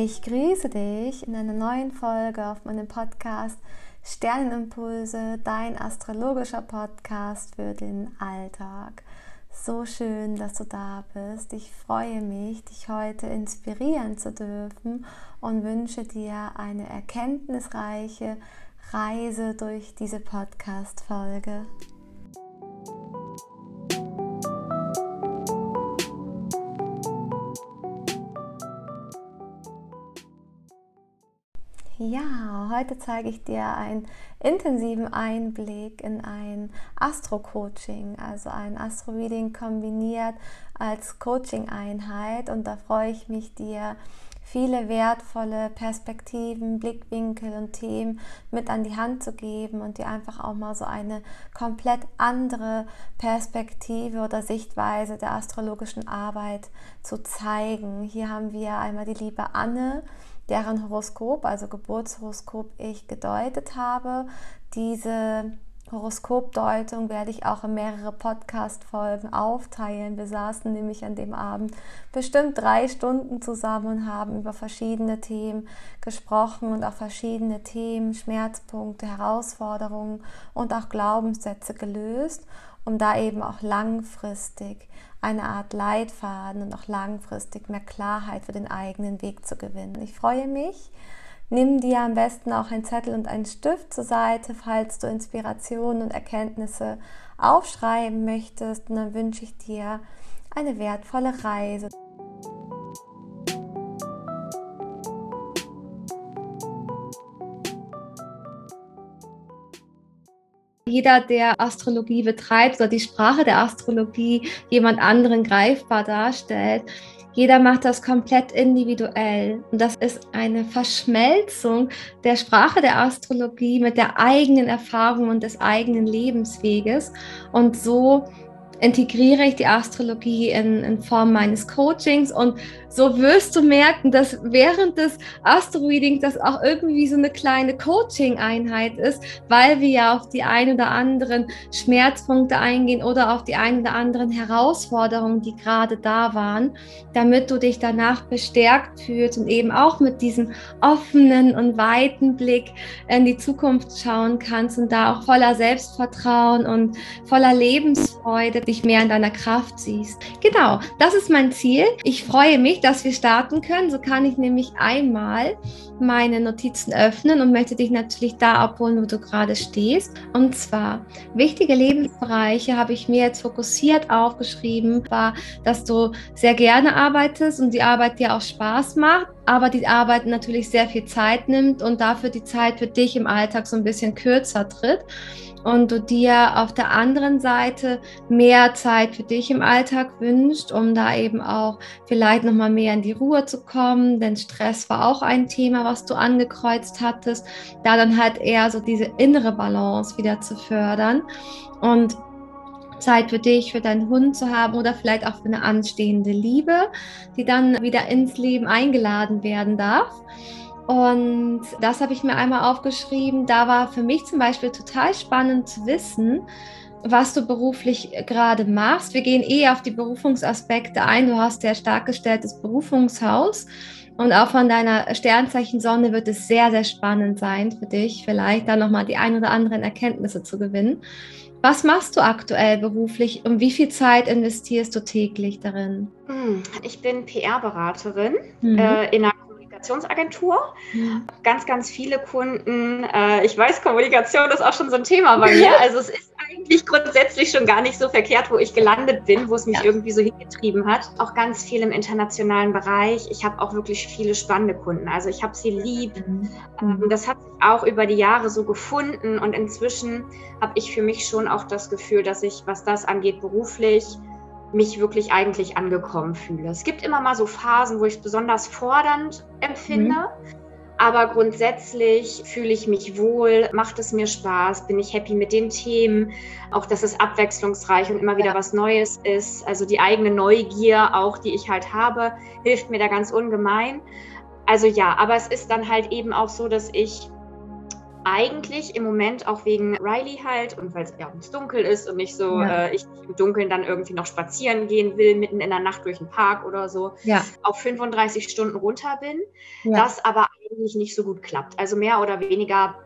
Ich grüße dich in einer neuen Folge auf meinem Podcast Sternenimpulse, dein astrologischer Podcast für den Alltag. So schön, dass du da bist. Ich freue mich, dich heute inspirieren zu dürfen und wünsche dir eine erkenntnisreiche Reise durch diese Podcast-Folge. Heute zeige ich dir einen intensiven Einblick in ein Astro-Coaching, also ein Astro-Reading kombiniert als Coaching-Einheit und da freue ich mich, dir viele wertvolle Perspektiven, Blickwinkel und Themen mit an die Hand zu geben und dir einfach auch mal so eine komplett andere Perspektive oder Sichtweise der astrologischen Arbeit zu zeigen. Hier haben wir einmal die liebe Anne, deren Horoskop, also Geburtshoroskop ich gedeutet habe. Diese Horoskopdeutung werde ich auch in mehrere Podcast-Folgen aufteilen. Wir saßen nämlich an dem Abend bestimmt drei Stunden zusammen und haben über verschiedene Themen gesprochen und auch verschiedene Themen, Schmerzpunkte, Herausforderungen und auch Glaubenssätze gelöst, um da eben auch langfristig eine Art Leitfaden und auch langfristig mehr Klarheit für den eigenen Weg zu gewinnen. Ich freue mich. Nimm dir am besten auch ein Zettel und einen Stift zur Seite, falls du Inspirationen und Erkenntnisse aufschreiben möchtest. Und dann wünsche ich dir eine wertvolle Reise. Jeder, der Astrologie betreibt oder die Sprache der Astrologie jemand anderen greifbar darstellt, jeder macht das komplett individuell. Und das ist eine Verschmelzung der Sprache der Astrologie mit der eigenen Erfahrung und des eigenen Lebensweges. Und so integriere ich die Astrologie in, in Form meines Coachings und so wirst du merken, dass während des Astro-Readings das auch irgendwie so eine kleine Coaching-Einheit ist, weil wir ja auf die ein oder anderen Schmerzpunkte eingehen oder auf die ein oder anderen Herausforderungen, die gerade da waren, damit du dich danach bestärkt fühlst und eben auch mit diesem offenen und weiten Blick in die Zukunft schauen kannst und da auch voller Selbstvertrauen und voller Lebensfreude dich mehr in deiner Kraft siehst. Genau, das ist mein Ziel. Ich freue mich, dass wir starten können. So kann ich nämlich einmal meine Notizen öffnen und möchte dich natürlich da abholen, wo du gerade stehst. Und zwar wichtige Lebensbereiche habe ich mir jetzt fokussiert aufgeschrieben, war, dass du sehr gerne arbeitest und die Arbeit dir auch Spaß macht, aber die Arbeit natürlich sehr viel Zeit nimmt und dafür die Zeit für dich im Alltag so ein bisschen kürzer tritt und du dir auf der anderen Seite mehr Zeit für dich im Alltag wünscht, um da eben auch vielleicht noch mal mehr in die Ruhe zu kommen, denn Stress war auch ein Thema, was du angekreuzt hattest, da dann halt eher so diese innere Balance wieder zu fördern. Und Zeit für dich, für deinen Hund zu haben oder vielleicht auch für eine anstehende Liebe, die dann wieder ins Leben eingeladen werden darf. Und das habe ich mir einmal aufgeschrieben. Da war für mich zum Beispiel total spannend zu wissen, was du beruflich gerade machst. Wir gehen eh auf die Berufungsaspekte ein. Du hast ja stark gestelltes Berufungshaus. Und auch von deiner Sternzeichen Sonne wird es sehr, sehr spannend sein für dich, vielleicht da nochmal die ein oder anderen Erkenntnisse zu gewinnen. Was machst du aktuell beruflich und wie viel Zeit investierst du täglich darin? Hm, ich bin PR-Beraterin mhm. äh, in einer Kommunikationsagentur. Ja. Ganz, ganz viele Kunden. Äh, ich weiß, Kommunikation ist auch schon so ein Thema bei mir. Also es ist eigentlich grundsätzlich schon gar nicht so verkehrt, wo ich gelandet bin, wo es mich ja. irgendwie so hingetrieben hat. Auch ganz viel im internationalen Bereich. Ich habe auch wirklich viele spannende Kunden. Also ich habe sie lieb. Mhm. Ähm, das hat sich auch über die Jahre so gefunden und inzwischen habe ich für mich schon auch das Gefühl, dass ich, was das angeht, beruflich mich wirklich eigentlich angekommen fühle. Es gibt immer mal so Phasen, wo ich es besonders fordernd empfinde. Mhm. Aber grundsätzlich fühle ich mich wohl, macht es mir Spaß, bin ich happy mit den Themen, auch dass es abwechslungsreich und immer wieder was Neues ist. Also die eigene Neugier auch, die ich halt habe, hilft mir da ganz ungemein. Also ja, aber es ist dann halt eben auch so, dass ich eigentlich im Moment auch wegen Riley halt und weil es ja ums Dunkel ist und nicht so, ja. äh, ich im Dunkeln dann irgendwie noch spazieren gehen will, mitten in der Nacht durch den Park oder so, ja. auf 35 Stunden runter bin. Ja. Das aber eigentlich nicht so gut klappt. Also mehr oder weniger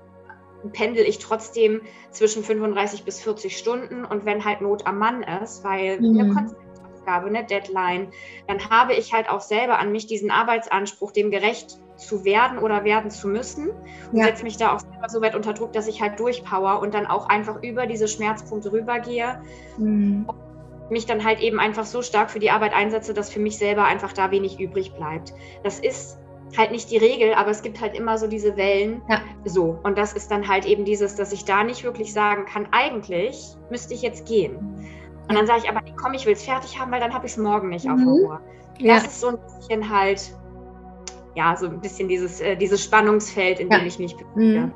pendel ich trotzdem zwischen 35 bis 40 Stunden und wenn halt Not am Mann ist, weil mhm. eine Konzeptaufgabe, eine Deadline, dann habe ich halt auch selber an mich diesen Arbeitsanspruch, dem gerecht zu werden oder werden zu müssen und ja. setze mich da auch selber so weit unter Druck, dass ich halt durchpower und dann auch einfach über diese Schmerzpunkte rübergehe. Mhm. mich dann halt eben einfach so stark für die Arbeit einsetze, dass für mich selber einfach da wenig übrig bleibt. Das ist halt nicht die Regel, aber es gibt halt immer so diese Wellen. Ja. So. Und das ist dann halt eben dieses, dass ich da nicht wirklich sagen kann, eigentlich müsste ich jetzt gehen. Und dann sage ich aber, komm, ich will es fertig haben, weil dann habe ich es morgen nicht mhm. auf der Uhr. Das ja. ist so ein bisschen halt ja, so ein bisschen dieses, äh, dieses Spannungsfeld, in ja. dem ich mich bewege. Mhm.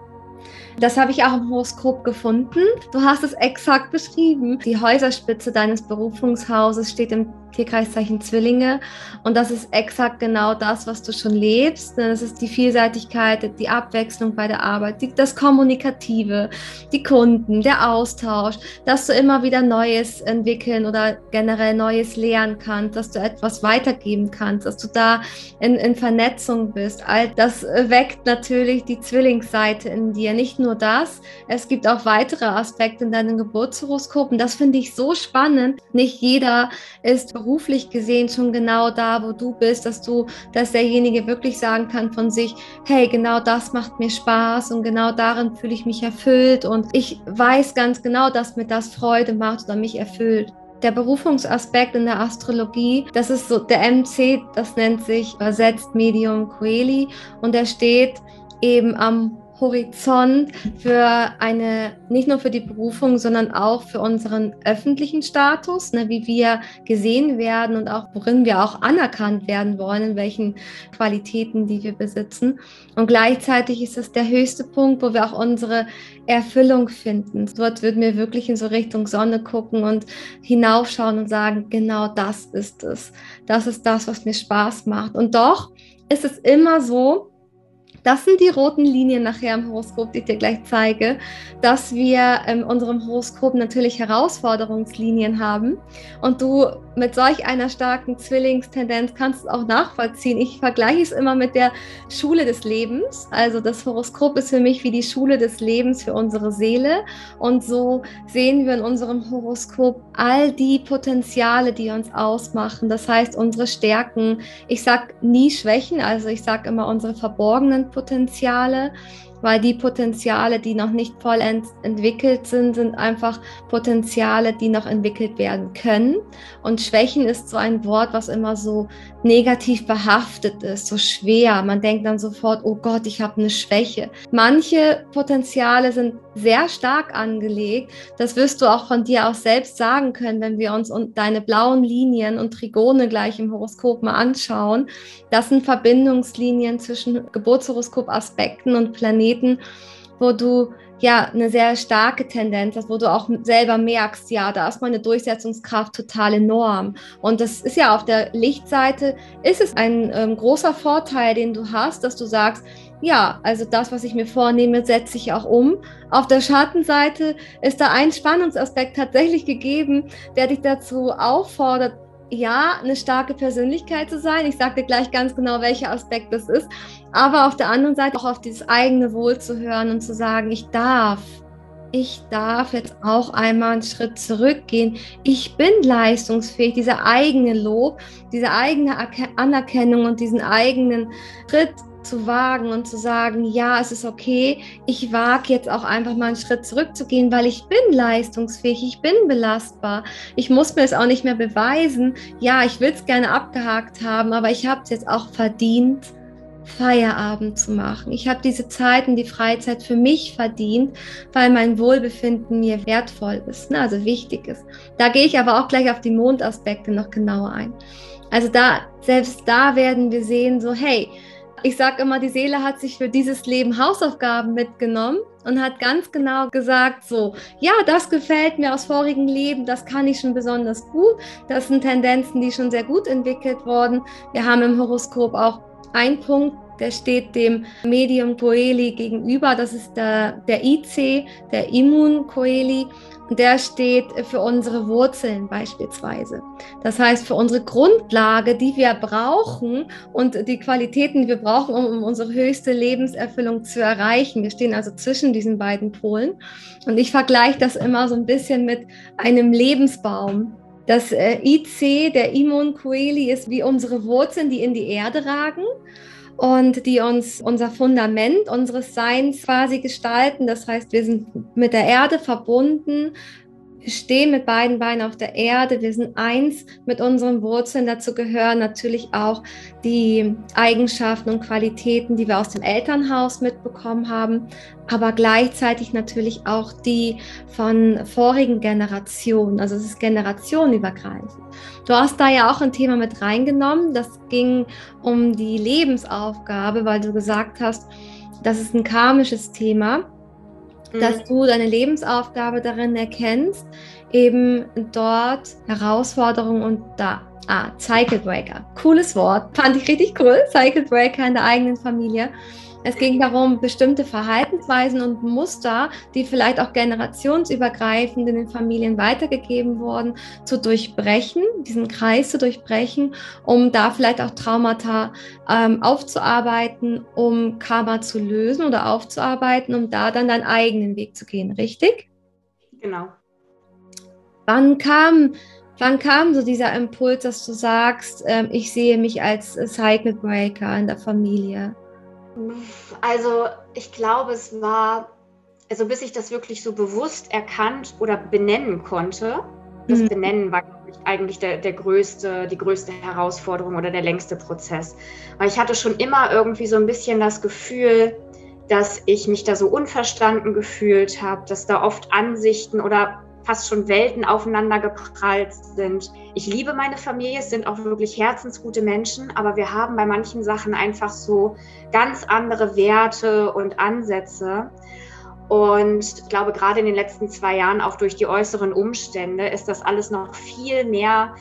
Das habe ich auch im Horoskop gefunden. Du hast es exakt beschrieben. Die Häuserspitze deines Berufungshauses steht im Tierkreiszeichen Zwillinge. Und das ist exakt genau das, was du schon lebst. Das ist die Vielseitigkeit, die Abwechslung bei der Arbeit, die, das Kommunikative, die Kunden, der Austausch, dass du immer wieder Neues entwickeln oder generell Neues lernen kannst, dass du etwas weitergeben kannst, dass du da in, in Vernetzung bist. All das weckt natürlich die Zwillingsseite in dir. Nicht nur das, es gibt auch weitere Aspekte in deinem Geburtshoroskop. Und das finde ich so spannend. Nicht jeder ist beruflich gesehen schon genau da, wo du bist, dass du, dass derjenige wirklich sagen kann von sich, hey, genau das macht mir Spaß und genau darin fühle ich mich erfüllt und ich weiß ganz genau, dass mir das Freude macht oder mich erfüllt. Der Berufungsaspekt in der Astrologie, das ist so der MC, das nennt sich übersetzt Medium Coeli und der steht eben am Horizont für eine, nicht nur für die Berufung, sondern auch für unseren öffentlichen Status, ne, wie wir gesehen werden und auch worin wir auch anerkannt werden wollen, in welchen Qualitäten, die wir besitzen. Und gleichzeitig ist es der höchste Punkt, wo wir auch unsere Erfüllung finden. Dort würden wir wirklich in so Richtung Sonne gucken und hinaufschauen und sagen, genau das ist es. Das ist das, was mir Spaß macht. Und doch ist es immer so, das sind die roten Linien nachher im Horoskop, die ich dir gleich zeige, dass wir in unserem Horoskop natürlich Herausforderungslinien haben. Und du mit solch einer starken Zwillingstendenz kannst es auch nachvollziehen. Ich vergleiche es immer mit der Schule des Lebens. Also das Horoskop ist für mich wie die Schule des Lebens für unsere Seele. Und so sehen wir in unserem Horoskop all die Potenziale, die uns ausmachen. Das heißt, unsere Stärken. Ich sage nie Schwächen, also ich sage immer unsere verborgenen Potenziale, weil die Potenziale, die noch nicht vollends entwickelt sind, sind einfach Potenziale, die noch entwickelt werden können. Und Schwächen ist so ein Wort, was immer so negativ behaftet ist, so schwer. Man denkt dann sofort, oh Gott, ich habe eine Schwäche. Manche Potenziale sind sehr stark angelegt. Das wirst du auch von dir aus selbst sagen können, wenn wir uns deine blauen Linien und Trigone gleich im Horoskop mal anschauen. Das sind Verbindungslinien zwischen Geburtshoroskop-Aspekten und Planeten, wo du ja eine sehr starke Tendenz wo du auch selber merkst, ja, da ist meine Durchsetzungskraft total enorm. Und das ist ja auf der Lichtseite, ist es ein ähm, großer Vorteil, den du hast, dass du sagst, ja, also das, was ich mir vornehme, setze ich auch um. Auf der Schattenseite ist da ein Spannungsaspekt tatsächlich gegeben, der dich dazu auffordert, ja, eine starke Persönlichkeit zu sein. Ich dir gleich ganz genau, welcher Aspekt das ist. Aber auf der anderen Seite auch auf dieses eigene Wohl zu hören und zu sagen, ich darf, ich darf jetzt auch einmal einen Schritt zurückgehen. Ich bin leistungsfähig. Dieser eigene Lob, diese eigene Anerkennung und diesen eigenen Schritt zu wagen und zu sagen, ja, es ist okay, ich wage jetzt auch einfach mal einen Schritt zurückzugehen, weil ich bin leistungsfähig, ich bin belastbar. Ich muss mir es auch nicht mehr beweisen. Ja, ich will es gerne abgehakt haben, aber ich habe es jetzt auch verdient, Feierabend zu machen. Ich habe diese Zeit und die Freizeit für mich verdient, weil mein Wohlbefinden mir wertvoll ist, ne? also wichtig ist. Da gehe ich aber auch gleich auf die Mondaspekte noch genauer ein. Also da, selbst da werden wir sehen, so hey, ich sage immer, die Seele hat sich für dieses Leben Hausaufgaben mitgenommen und hat ganz genau gesagt, so, ja, das gefällt mir aus vorigen Leben, das kann ich schon besonders gut. Das sind Tendenzen, die schon sehr gut entwickelt wurden. Wir haben im Horoskop auch einen Punkt, der steht dem Medium Coeli gegenüber. Das ist der, der IC, der Immun Coeli. Und der steht für unsere Wurzeln beispielsweise. Das heißt, für unsere Grundlage, die wir brauchen und die Qualitäten, die wir brauchen, um unsere höchste Lebenserfüllung zu erreichen. Wir stehen also zwischen diesen beiden Polen. Und ich vergleiche das immer so ein bisschen mit einem Lebensbaum. Das äh, IC, der Immun Coeli, ist wie unsere Wurzeln, die in die Erde ragen und die uns unser Fundament unseres Seins quasi gestalten. Das heißt, wir sind mit der Erde verbunden, wir stehen mit beiden Beinen auf der Erde, wir sind eins mit unseren Wurzeln. Dazu gehören natürlich auch die Eigenschaften und Qualitäten, die wir aus dem Elternhaus mitbekommen haben, aber gleichzeitig natürlich auch die von vorigen Generationen. Also es ist generationenübergreifend. Du hast da ja auch ein Thema mit reingenommen. Das ging um die Lebensaufgabe, weil du gesagt hast, das ist ein karmisches Thema dass mhm. du deine Lebensaufgabe darin erkennst, eben dort Herausforderungen und da. Ah, Cycle Breaker. Cooles Wort. Fand ich richtig cool. Cycle Breaker in der eigenen Familie. Es ging darum, bestimmte Verhaltensweisen und Muster, die vielleicht auch generationsübergreifend in den Familien weitergegeben wurden, zu durchbrechen, diesen Kreis zu durchbrechen, um da vielleicht auch Traumata ähm, aufzuarbeiten, um Karma zu lösen oder aufzuarbeiten, um da dann deinen eigenen Weg zu gehen, richtig? Genau. Wann kam Wann kam so dieser Impuls, dass du sagst, ähm, ich sehe mich als Cycle Breaker in der Familie? Also ich glaube, es war, also bis ich das wirklich so bewusst erkannt oder benennen konnte, das mhm. Benennen war ich, eigentlich der, der größte, die größte Herausforderung oder der längste Prozess. Weil ich hatte schon immer irgendwie so ein bisschen das Gefühl, dass ich mich da so unverstanden gefühlt habe, dass da oft Ansichten oder fast schon Welten aufeinander geprallt sind. Ich liebe meine Familie, es sind auch wirklich herzensgute Menschen, aber wir haben bei manchen Sachen einfach so ganz andere Werte und Ansätze. Und ich glaube, gerade in den letzten zwei Jahren, auch durch die äußeren Umstände, ist das alles noch viel mehr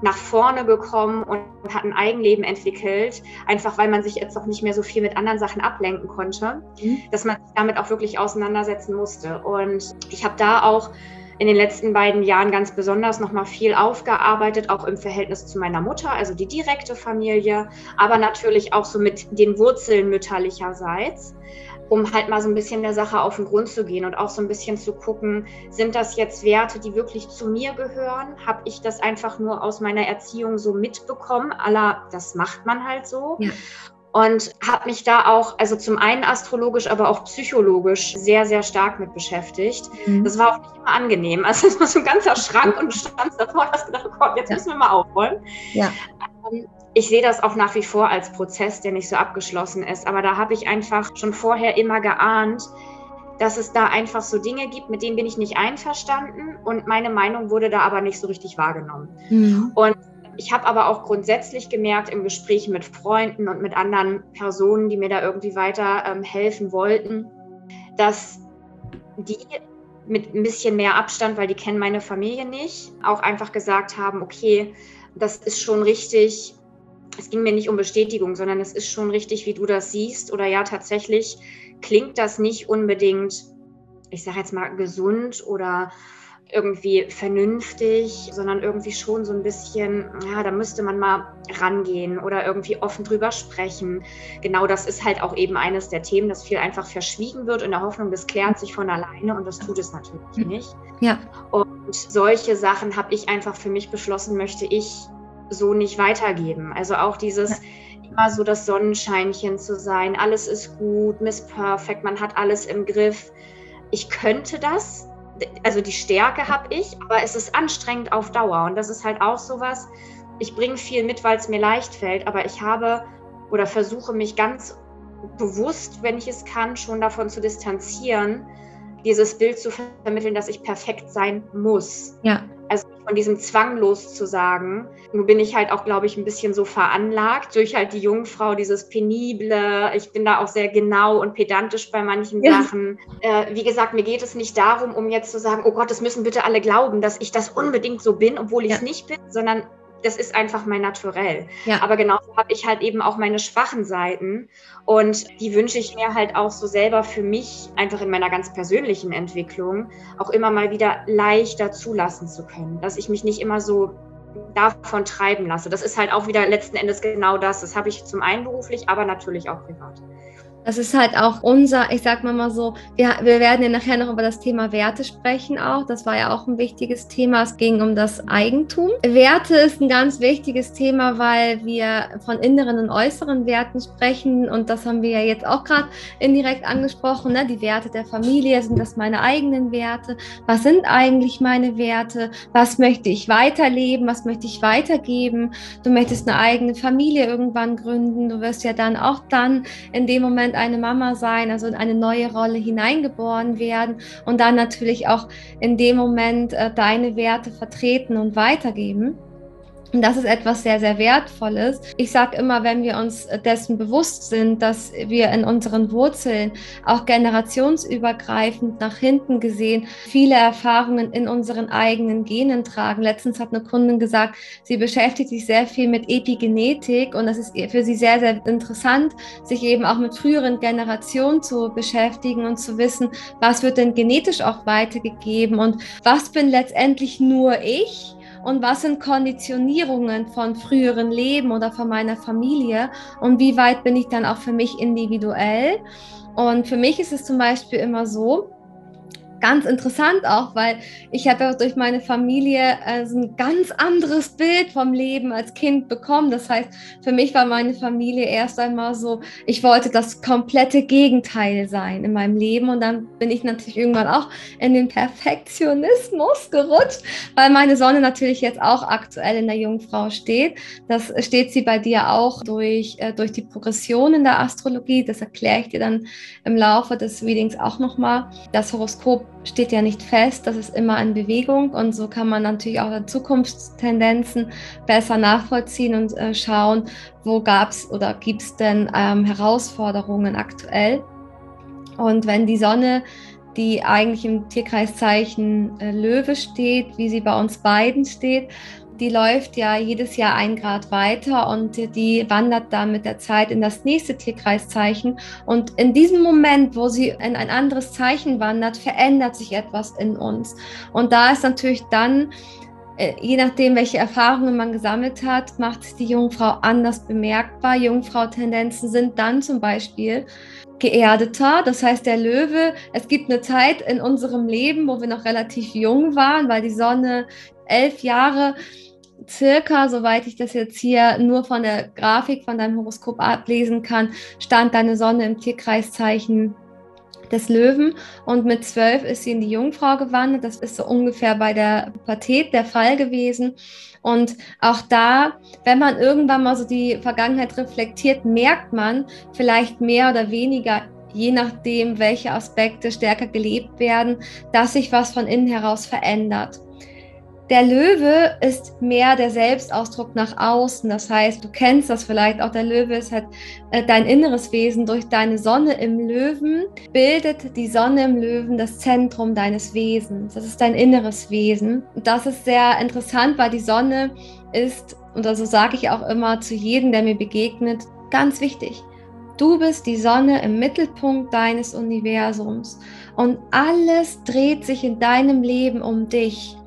nach vorne gekommen und hat ein Eigenleben entwickelt, einfach weil man sich jetzt auch nicht mehr so viel mit anderen Sachen ablenken konnte, mhm. dass man sich damit auch wirklich auseinandersetzen musste. Und ich habe da auch in den letzten beiden Jahren ganz besonders nochmal viel aufgearbeitet, auch im Verhältnis zu meiner Mutter, also die direkte Familie, aber natürlich auch so mit den Wurzeln mütterlicherseits, um halt mal so ein bisschen der Sache auf den Grund zu gehen und auch so ein bisschen zu gucken, sind das jetzt Werte, die wirklich zu mir gehören? Habe ich das einfach nur aus meiner Erziehung so mitbekommen? Allah, das macht man halt so. Ja und habe mich da auch, also zum einen astrologisch, aber auch psychologisch sehr, sehr stark mit beschäftigt. Mhm. Das war auch nicht immer angenehm. Also es war so ein ganzer Schrank und du standst davor und hast gedacht, oh Gott, jetzt ja. müssen wir mal aufräumen. Ja. Ähm, ich sehe das auch nach wie vor als Prozess, der nicht so abgeschlossen ist. Aber da habe ich einfach schon vorher immer geahnt, dass es da einfach so Dinge gibt, mit denen bin ich nicht einverstanden und meine Meinung wurde da aber nicht so richtig wahrgenommen. Mhm. Und ich habe aber auch grundsätzlich gemerkt im Gespräch mit Freunden und mit anderen Personen, die mir da irgendwie weiter ähm, helfen wollten, dass die mit ein bisschen mehr Abstand, weil die kennen meine Familie nicht, auch einfach gesagt haben, okay, das ist schon richtig. Es ging mir nicht um Bestätigung, sondern es ist schon richtig, wie du das siehst. Oder ja, tatsächlich klingt das nicht unbedingt, ich sage jetzt mal, gesund oder irgendwie vernünftig, sondern irgendwie schon so ein bisschen, ja, da müsste man mal rangehen oder irgendwie offen drüber sprechen. Genau das ist halt auch eben eines der Themen, das viel einfach verschwiegen wird in der Hoffnung, das klärt sich von alleine und das tut es natürlich hm. nicht. Ja. Und solche Sachen habe ich einfach für mich beschlossen, möchte ich so nicht weitergeben. Also auch dieses ja. immer so das Sonnenscheinchen zu sein, alles ist gut, Miss Perfect, man hat alles im Griff. Ich könnte das, also die Stärke habe ich, aber es ist anstrengend auf Dauer. Und das ist halt auch sowas, ich bringe viel mit, weil es mir leicht fällt, aber ich habe oder versuche mich ganz bewusst, wenn ich es kann, schon davon zu distanzieren, dieses Bild zu vermitteln, dass ich perfekt sein muss. Ja. Also von diesem Zwang loszusagen. Nun bin ich halt auch, glaube ich, ein bisschen so veranlagt durch halt die Jungfrau, dieses Penible. Ich bin da auch sehr genau und pedantisch bei manchen ja. Sachen. Äh, wie gesagt, mir geht es nicht darum, um jetzt zu sagen, oh Gott, es müssen bitte alle glauben, dass ich das unbedingt so bin, obwohl ich es ja. nicht bin, sondern das ist einfach mein Naturell. Ja. Aber genauso habe ich halt eben auch meine schwachen Seiten und die wünsche ich mir halt auch so selber für mich, einfach in meiner ganz persönlichen Entwicklung, auch immer mal wieder leichter zulassen zu können, dass ich mich nicht immer so davon treiben lasse. Das ist halt auch wieder letzten Endes genau das. Das habe ich zum einen beruflich, aber natürlich auch privat. Das ist halt auch unser, ich sag mal mal so, wir, wir werden ja nachher noch über das Thema Werte sprechen auch. Das war ja auch ein wichtiges Thema. Es ging um das Eigentum. Werte ist ein ganz wichtiges Thema, weil wir von inneren und äußeren Werten sprechen. Und das haben wir ja jetzt auch gerade indirekt angesprochen. Ne? Die Werte der Familie, sind das meine eigenen Werte? Was sind eigentlich meine Werte? Was möchte ich weiterleben? Was möchte ich weitergeben? Du möchtest eine eigene Familie irgendwann gründen. Du wirst ja dann auch dann in dem Moment eine Mama sein, also in eine neue Rolle hineingeboren werden und dann natürlich auch in dem Moment äh, deine Werte vertreten und weitergeben. Und das ist etwas sehr, sehr Wertvolles. Ich sage immer, wenn wir uns dessen bewusst sind, dass wir in unseren Wurzeln auch generationsübergreifend nach hinten gesehen viele Erfahrungen in unseren eigenen Genen tragen. Letztens hat eine Kundin gesagt, sie beschäftigt sich sehr viel mit Epigenetik und das ist für sie sehr, sehr interessant, sich eben auch mit früheren Generationen zu beschäftigen und zu wissen, was wird denn genetisch auch weitergegeben und was bin letztendlich nur ich und was sind Konditionierungen von früheren Leben oder von meiner Familie und wie weit bin ich dann auch für mich individuell. Und für mich ist es zum Beispiel immer so, ganz interessant auch, weil ich habe ja durch meine Familie äh, ein ganz anderes Bild vom Leben als Kind bekommen. Das heißt, für mich war meine Familie erst einmal so, ich wollte das komplette Gegenteil sein in meinem Leben und dann bin ich natürlich irgendwann auch in den Perfektionismus gerutscht, weil meine Sonne natürlich jetzt auch aktuell in der Jungfrau steht. Das steht sie bei dir auch durch, äh, durch die Progression in der Astrologie. Das erkläre ich dir dann im Laufe des Readings auch nochmal. Das Horoskop steht ja nicht fest, das ist immer in Bewegung und so kann man natürlich auch Zukunftstendenzen besser nachvollziehen und äh, schauen, wo gab es oder gibt es denn ähm, Herausforderungen aktuell. Und wenn die Sonne, die eigentlich im Tierkreiszeichen äh, Löwe steht, wie sie bei uns beiden steht, die läuft ja jedes Jahr ein Grad weiter und die wandert dann mit der Zeit in das nächste Tierkreiszeichen. Und in diesem Moment, wo sie in ein anderes Zeichen wandert, verändert sich etwas in uns. Und da ist natürlich dann, äh, je nachdem, welche Erfahrungen man gesammelt hat, macht die Jungfrau anders bemerkbar. Jungfrau-Tendenzen sind dann zum Beispiel geerdeter. Das heißt, der Löwe, es gibt eine Zeit in unserem Leben, wo wir noch relativ jung waren, weil die Sonne elf Jahre circa, soweit ich das jetzt hier nur von der Grafik von deinem Horoskop ablesen kann, stand deine Sonne im Tierkreiszeichen des Löwen und mit zwölf ist sie in die Jungfrau gewandert. Das ist so ungefähr bei der Pubertät der Fall gewesen. Und auch da, wenn man irgendwann mal so die Vergangenheit reflektiert, merkt man vielleicht mehr oder weniger, je nachdem, welche Aspekte stärker gelebt werden, dass sich was von innen heraus verändert. Der Löwe ist mehr der Selbstausdruck nach außen. Das heißt, du kennst das vielleicht auch. Der Löwe ist halt äh, dein inneres Wesen. Durch deine Sonne im Löwen bildet die Sonne im Löwen das Zentrum deines Wesens. Das ist dein inneres Wesen. Das ist sehr interessant, weil die Sonne ist, und also sage ich auch immer zu jedem, der mir begegnet, ganz wichtig. Du bist die Sonne im Mittelpunkt deines Universums und alles dreht sich in deinem Leben um dich.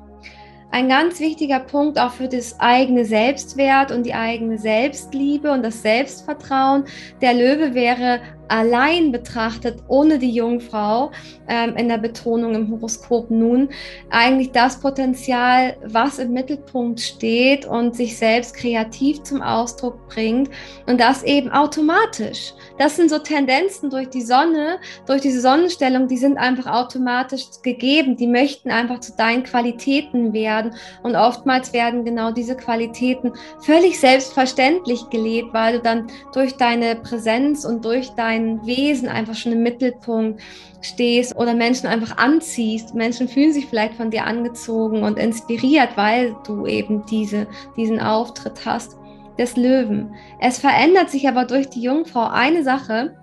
Ein ganz wichtiger Punkt auch für das eigene Selbstwert und die eigene Selbstliebe und das Selbstvertrauen. Der Löwe wäre allein betrachtet, ohne die Jungfrau ähm, in der Betonung im Horoskop nun, eigentlich das Potenzial, was im Mittelpunkt steht und sich selbst kreativ zum Ausdruck bringt und das eben automatisch. Das sind so Tendenzen durch die Sonne, durch diese Sonnenstellung, die sind einfach automatisch gegeben. Die möchten einfach zu deinen Qualitäten werden und oftmals werden genau diese Qualitäten völlig selbstverständlich gelebt, weil du dann durch deine Präsenz und durch dein dein Wesen einfach schon im Mittelpunkt stehst oder Menschen einfach anziehst. Menschen fühlen sich vielleicht von dir angezogen und inspiriert, weil du eben diese, diesen Auftritt hast des Löwen. Es verändert sich aber durch die Jungfrau eine Sache,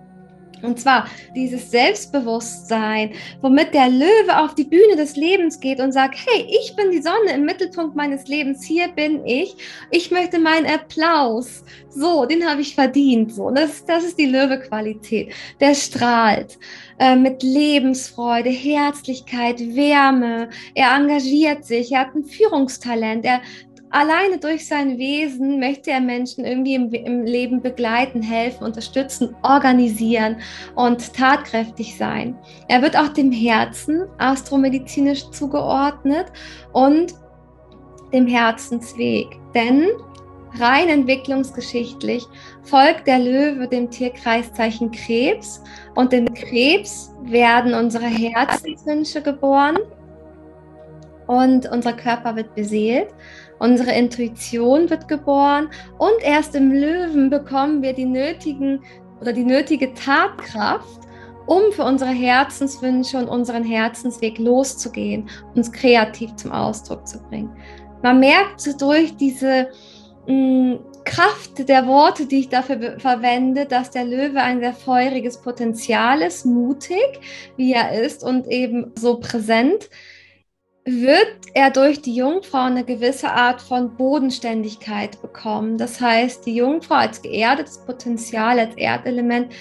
Und zwar dieses Selbstbewusstsein, womit der Löwe auf die Bühne des Lebens geht und sagt, hey, ich bin die Sonne im Mittelpunkt meines Lebens, hier bin ich. Ich möchte meinen Applaus. So, den habe ich verdient. So, das, das ist die Löwe-Qualität. Der strahlt äh, mit Lebensfreude, Herzlichkeit, Wärme. Er engagiert sich, er hat ein Führungstalent, er alleine durch sein Wesen möchte er Menschen irgendwie im, im, Leben begleiten, helfen, unterstützen, organisieren und tatkräftig sein. Er wird auch dem Herzen astromedizinisch zugeordnet und dem Herzensweg. Denn rein entwicklungsgeschichtlich folgt der Löwe dem Tierkreiszeichen Krebs und im Krebs werden unsere Herzenswünsche geboren und unser Körper wird beseelt. Unsere Intuition wird geboren und erst im Löwen bekommen wir die nötigen oder die nötige Tatkraft, um für unsere Herzenswünsche und unseren Herzensweg loszugehen, uns kreativ zum Ausdruck zu bringen. Man merkt durch diese mh, mm, Kraft der Worte, die ich dafür verwende, dass der Löwe ein sehr feuriges Potenzial ist, mutig, wie er ist und eben so präsent wird er durch die Jungfrau eine gewisse Art von Bodenständigkeit bekommen. Das heißt, die Jungfrau als geerdetes Potenzial, als Erdelement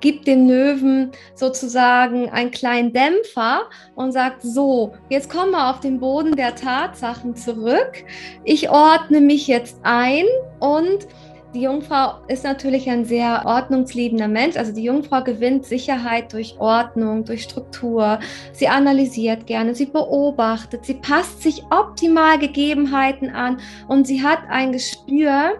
gibt dem Löwen sozusagen einen kleinen Dämpfer und sagt, so, jetzt kommen wir auf den Boden der Tatsachen zurück. Ich ordne mich jetzt ein und die Jungfrau ist natürlich ein sehr ordnungsliebender Mensch. Also die Jungfrau gewinnt Sicherheit durch Ordnung, durch Struktur. Sie analysiert gerne, sie beobachtet, sie passt sich optimal Gegebenheiten an und sie hat ein Gespür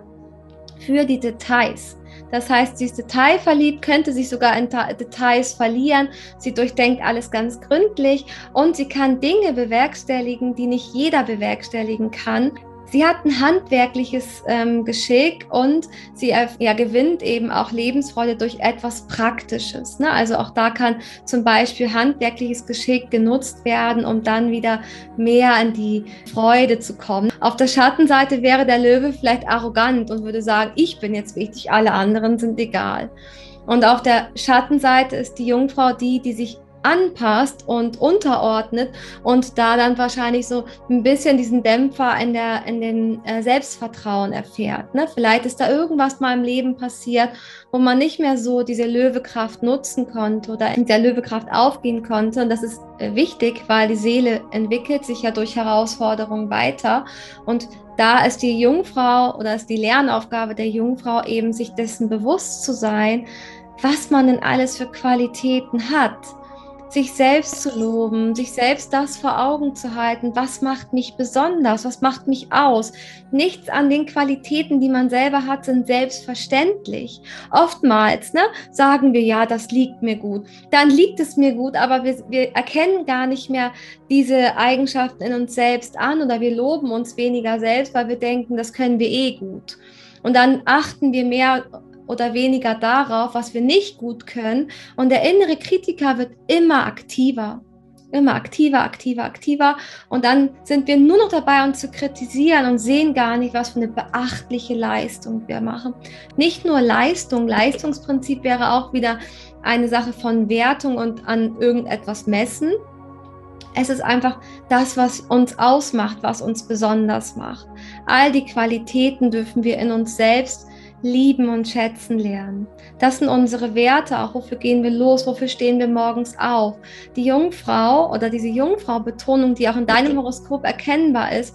für die Details. Das heißt, sie ist detailverliebt, könnte sich sogar in Details verlieren. Sie durchdenkt alles ganz gründlich und sie kann Dinge bewerkstelligen, die nicht jeder bewerkstelligen kann. Sie hat ein handwerkliches ähm, Geschick und sie ja, gewinnt eben auch Lebensfreude durch etwas Praktisches. Ne? Also auch da kann zum Beispiel handwerkliches Geschick genutzt werden, um dann wieder mehr in die Freude zu kommen. Auf der Schattenseite wäre der Löwe vielleicht arrogant und würde sagen, ich bin jetzt wichtig, alle anderen sind egal. Und auf der Schattenseite ist die Jungfrau die, die sich anpasst und unterordnet und da dann wahrscheinlich so ein bisschen diesen Dämpfer in, der, in den äh, Selbstvertrauen erfährt. Ne? Vielleicht ist da irgendwas mal im Leben passiert, wo man nicht mehr so diese Löwekraft nutzen konnte oder in der Löwekraft aufgehen konnte. Und das ist äh, wichtig, weil die Seele entwickelt sich ja durch Herausforderungen weiter. Und da ist die Jungfrau oder ist die Lernaufgabe der Jungfrau eben, sich dessen bewusst zu sein, was man denn alles für Qualitäten hat sich selbst zu loben, sich selbst das vor Augen zu halten, was macht mich besonders, was macht mich aus. Nichts an den Qualitäten, die man selber hat, sind selbstverständlich. Oftmals ne, sagen wir, ja, das liegt mir gut. Dann liegt es mir gut, aber wir, wir erkennen gar nicht mehr diese Eigenschaften in uns selbst an oder wir loben uns weniger selbst, weil wir denken, das können wir eh gut. Und dann achten wir mehr oder weniger darauf, was wir nicht gut können. Und der innere Kritiker wird immer aktiver. Immer aktiver, aktiver, aktiver. Und dann sind wir nur noch dabei, uns zu kritisieren und sehen gar nicht, was für eine beachtliche Leistung wir machen. Nicht nur Leistung, Leistungsprinzip wäre auch wieder eine Sache von Wertung und an irgendetwas messen. Es ist einfach das, was uns ausmacht, was uns besonders macht. All die Qualitäten dürfen wir in uns selbst lieben und schätzen lernen. Das sind unsere Werte, auch wofür gehen wir los, wofür stehen wir morgens auf. Die Jungfrau oder diese Jungfrau-Betonung, die auch in deinem Horoskop erkennbar ist,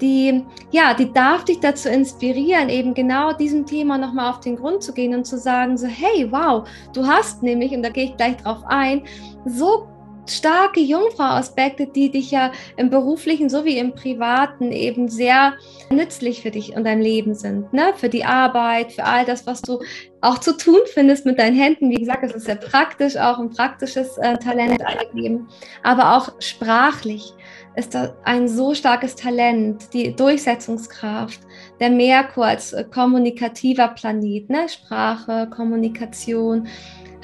die, ja, die darf dich dazu inspirieren, eben genau diesem Thema nochmal auf den Grund zu gehen und zu sagen, so, hey, wow, du hast nämlich, und da gehe ich gleich drauf ein, so starke Jungfrau-Aspekte, die dich ja im beruflichen sowie im privaten eben sehr nützlich für dich und dein Leben sind. Ne? Für die Arbeit, für all das, was du auch zu tun findest mit deinen Händen. Wie gesagt, es ist sehr praktisch, auch ein praktisches äh, Talent angegeben, aber auch sprachlich ist ein so starkes Talent, die Durchsetzungskraft. Der Merkur als äh, kommunikativer Planet, ne? Sprache, Kommunikation,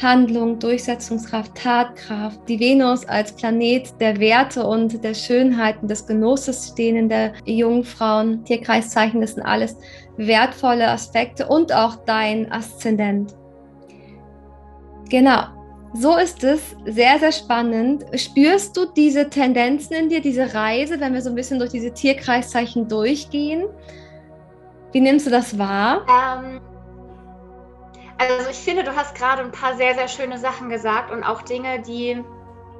Handlung, Durchsetzungskraft, Tatkraft. Die Venus als Planet der Werte und der Schönheiten, des Genusses stehen in der Jungfrauen. Tierkreiszeichen, das sind alles wertvolle Aspekte und auch dein Aszendent. Genau. So ist es sehr, sehr spannend. Spürst du diese Tendenzen in dir, diese Reise, wenn wir so ein bisschen durch diese Tierkreiszeichen durchgehen? Wie nimmst du das wahr? Ähm, also ich finde, du hast gerade ein paar sehr, sehr schöne Sachen gesagt und auch Dinge, die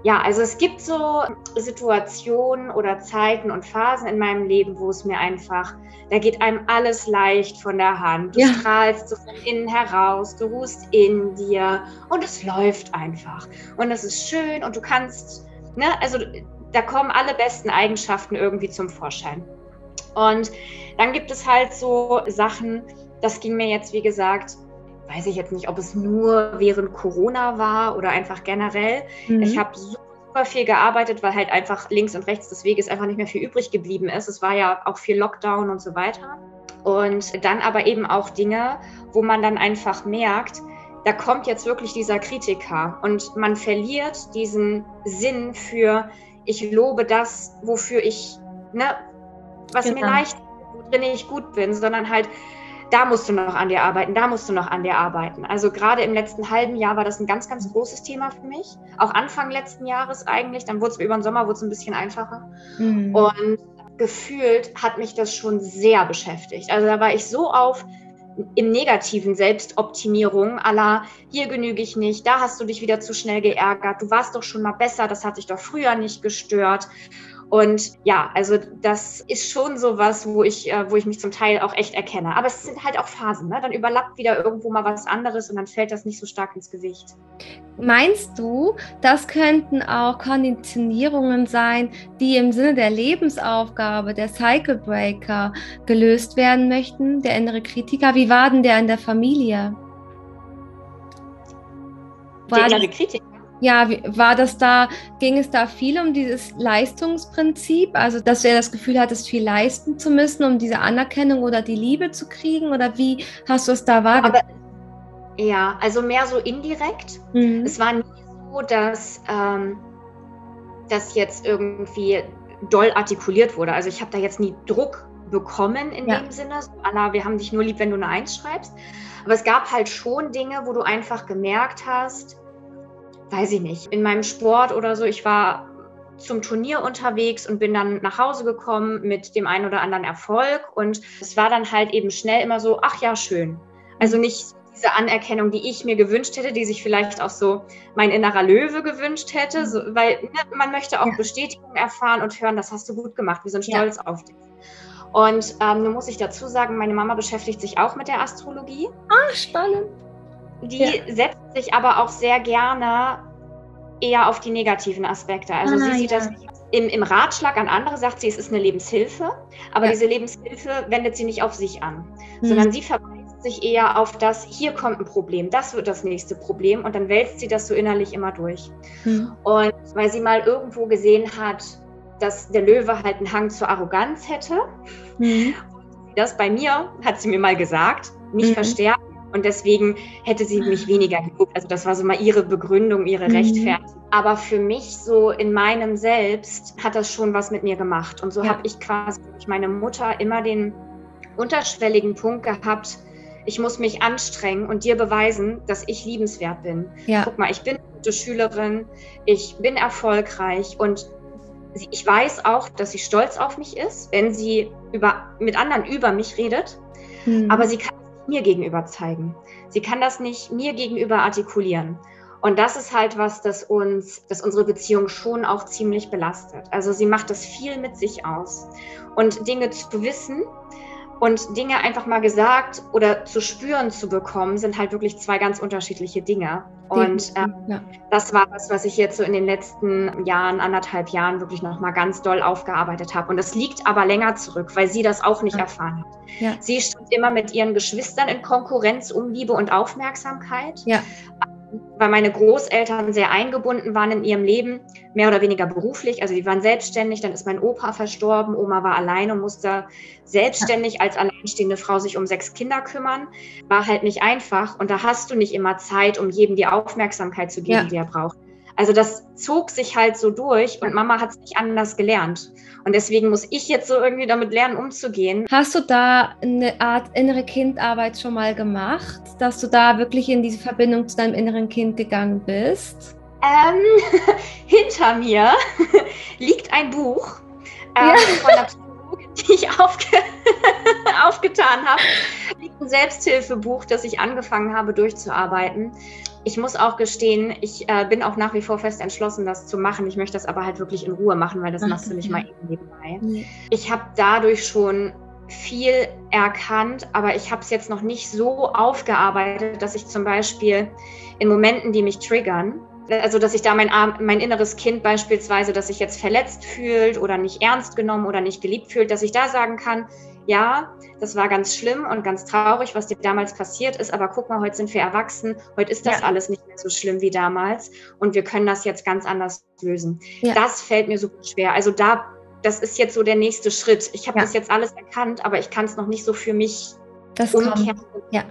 ja, also es gibt so Situationen oder Zeiten und Phasen in meinem Leben, wo es mir einfach, da geht einem alles leicht von der Hand. Du ja. strahlst so von innen heraus, du ruhst in dir und es läuft einfach. Und es ist schön und du kannst, ne, also da kommen alle besten Eigenschaften irgendwie zum Vorschein. Und dann gibt es halt so Sachen, das ging mir jetzt, wie gesagt, weiß ich jetzt nicht, ob es nur während Corona war oder einfach generell. Mhm. Ich habe super viel gearbeitet, weil halt einfach links und rechts des Weges einfach nicht mehr viel übrig geblieben ist. Es war ja auch viel Lockdown und so weiter. Und dann aber eben auch Dinge, wo man dann einfach merkt, da kommt jetzt wirklich dieser Kritiker und man verliert diesen Sinn für, ich lobe das, wofür ich, ne, was genau. mir leicht, worin ich gut bin, sondern halt, da musst du noch an dir arbeiten, da musst du noch an dir arbeiten. Also gerade im letzten halben Jahr war das ein ganz, ganz großes Thema für mich. Auch Anfang letzten Jahres eigentlich. Dann wurde es über den Sommer wurde es ein bisschen einfacher. Mhm. Und gefühlt hat mich das schon sehr beschäftigt. Also da war ich so auf im negativen Selbstoptimierung, aller hier genüge ich nicht, da hast du dich wieder zu schnell geärgert, du warst doch schon mal besser, das hat dich doch früher nicht gestört. Und ja, also das ist schon so was, wo ich, äh, wo ich mich zum Teil auch echt erkenne. Aber es sind halt auch Phasen, ne? Dann überlappt wieder irgendwo mal was anderes und dann fällt das nicht so stark ins Gewicht. Meinst du, das könnten auch Konditionierungen sein, die im Sinne der Lebensaufgabe der Cycle Breaker gelöst werden möchten, der innere Kritiker? Wie war denn der in der Familie? War der innere Kritiker? Ja, war das da, ging es da viel um dieses Leistungsprinzip? Also, dass er das Gefühl hattest, viel leisten zu müssen, um diese Anerkennung oder die Liebe zu kriegen? Oder wie hast du es da wahrgenommen? Ja, also mehr so indirekt. Mhm. Es war nie so, dass ähm, das jetzt irgendwie doll artikuliert wurde. Also, ich habe da jetzt nie Druck bekommen in ja. dem Sinne. So, Anna, wir haben dich nur lieb, wenn du eine Eins schreibst. Aber es gab halt schon Dinge, wo du einfach gemerkt hast, weiß ich nicht, in meinem Sport oder so, ich war zum Turnier unterwegs und bin dann nach Hause gekommen mit dem einen oder anderen Erfolg. Und es war dann halt eben schnell immer so, ach ja, schön. Also nicht diese Anerkennung, die ich mir gewünscht hätte, die sich vielleicht auch so mein innerer Löwe gewünscht hätte, so, weil ne, man möchte auch ja. Bestätigung erfahren und hören, das hast du gut gemacht, wir sind stolz ja. auf dich. Und ähm, nun muss ich dazu sagen, meine Mama beschäftigt sich auch mit der Astrologie. Ah, spannend. Die ja. setzt sich aber auch sehr gerne eher auf die negativen Aspekte. Also ah, sie sieht ja. das im, im, Ratschlag an andere, sagt sie, es ist eine Lebenshilfe, aber ja. diese Lebenshilfe wendet sie nicht auf sich an, hm. sondern sie verweist sich eher auf das, hier kommt ein Problem, das wird das nächste Problem und dann wälzt sie das so innerlich immer durch. Hm. Und weil sie mal irgendwo gesehen hat, dass der Löwe halt einen Hang zur Arroganz hätte, hm. das bei mir, hat sie mir mal gesagt, nicht mhm. Und deswegen hätte sie mich weniger geguckt. Also das war so mal ihre Begründung, ihre mhm. Rechtfertigung. Aber für mich so in meinem Selbst hat das schon was mit mir gemacht. Und so ja. habe ich quasi durch meine Mutter immer den unterschwelligen Punkt gehabt, ich muss mich anstrengen und dir beweisen, dass ich liebenswert bin. Ja. Guck mal, ich bin eine gute Schülerin, ich bin erfolgreich und ich weiß auch, dass sie stolz auf mich ist, wenn sie über, mit anderen über mich redet. Mhm. Aber sie kann mir gegenüber zeigen. Sie kann das nicht mir gegenüber artikulieren. Und das ist halt was, das uns, das unsere Beziehung schon auch ziemlich belastet. Also sie macht das viel mit sich aus. Und Dinge zu wissen, und Dinge einfach mal gesagt oder zu spüren zu bekommen, sind halt wirklich zwei ganz unterschiedliche Dinge. Und äh, ja. das war was, was ich jetzt so in den letzten Jahren, anderthalb Jahren wirklich nochmal ganz doll aufgearbeitet habe. Und das liegt aber länger zurück, weil sie das auch nicht ja. erfahren hat. Ja. Sie stand immer mit ihren Geschwistern in Konkurrenz um Liebe und Aufmerksamkeit. Ja weil meine Großeltern sehr eingebunden waren in ihrem Leben, mehr oder weniger beruflich. Also die waren selbstständig, dann ist mein Opa verstorben, Oma war allein und musste selbstständig als alleinstehende Frau sich um sechs Kinder kümmern. War halt nicht einfach und da hast du nicht immer Zeit, um jedem die Aufmerksamkeit zu geben, ja. die er braucht. Also das zog sich halt so durch und Mama hat es nicht anders gelernt. Und deswegen muss ich jetzt so irgendwie damit lernen, umzugehen. Hast du da eine Art innere Kindarbeit schon mal gemacht, dass du da wirklich in diese Verbindung zu deinem inneren Kind gegangen bist? Ähm, hinter mir liegt ein Buch ähm, ja. von der Psychologin, die ich aufge aufgetan habe. Liegt ein Selbsthilfebuch, das ich angefangen habe durchzuarbeiten. Ich muss auch gestehen, ich äh, bin auch nach wie vor fest entschlossen, das zu machen. Ich möchte das aber halt wirklich in Ruhe machen, weil das Ach, machst du nicht mal eben nebenbei. Ich habe dadurch schon viel erkannt, aber ich habe es jetzt noch nicht so aufgearbeitet, dass ich zum Beispiel in Momenten, die mich triggern, also dass ich da mein, mein inneres Kind beispielsweise, das sich jetzt verletzt fühlt oder nicht ernst genommen oder nicht geliebt fühlt, dass ich da sagen kann, ja, das war ganz schlimm und ganz traurig, was dir damals passiert ist, aber guck mal, heute sind wir erwachsen, heute ist das ja. alles nicht mehr so schlimm wie damals und wir können das jetzt ganz anders lösen. Ja. Das fällt mir super schwer. Also da, das ist jetzt so der nächste Schritt. Ich habe ja. das jetzt alles erkannt, aber ich kann es noch nicht so für mich das umkehren. Ja.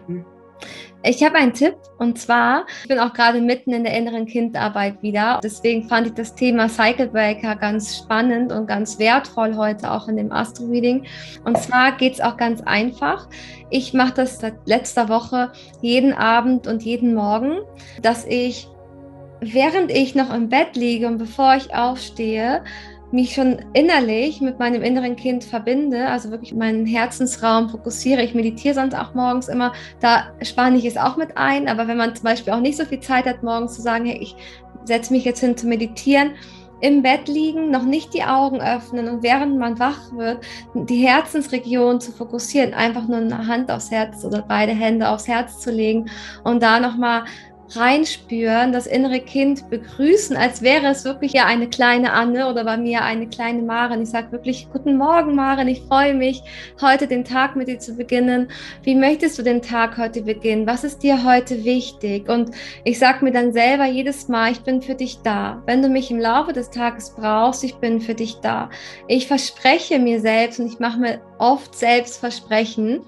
Ich habe einen Tipp und zwar, ich bin auch gerade mitten in der inneren Kindarbeit wieder. Deswegen fand ich das Thema Cycle Breaker ganz spannend und ganz wertvoll heute auch in dem Astro Reading. Und zwar geht es auch ganz einfach. Ich mache das seit letzter Woche jeden Abend und jeden Morgen, dass ich, während ich noch im Bett liege und bevor ich aufstehe, mich schon innerlich mit meinem inneren Kind verbinde, also wirklich meinen Herzensraum fokussiere. Ich meditiere sonst auch morgens immer, da spanne ich es auch mit ein. Aber wenn man zum Beispiel auch nicht so viel Zeit hat, morgens zu sagen, hey, ich setze mich jetzt hin zu meditieren, im Bett liegen, noch nicht die Augen öffnen und während man wach wird, die Herzensregion zu fokussieren, einfach nur eine Hand aufs Herz oder beide Hände aufs Herz zu legen und da nochmal reinspüren, das innere Kind begrüßen, als wäre es wirklich ja eine kleine Anne oder bei mir eine kleine Maren. Ich sage wirklich, guten Morgen Maren, ich freue mich, heute den Tag mit dir zu beginnen. Wie möchtest du den Tag heute beginnen? Was ist dir heute wichtig? Und ich sage mir dann selber jedes Mal, ich bin für dich da. Wenn du mich im Laufe des Tages brauchst, ich bin für dich da. Ich verspreche mir selbst und ich mache mir oft selbst Versprechen,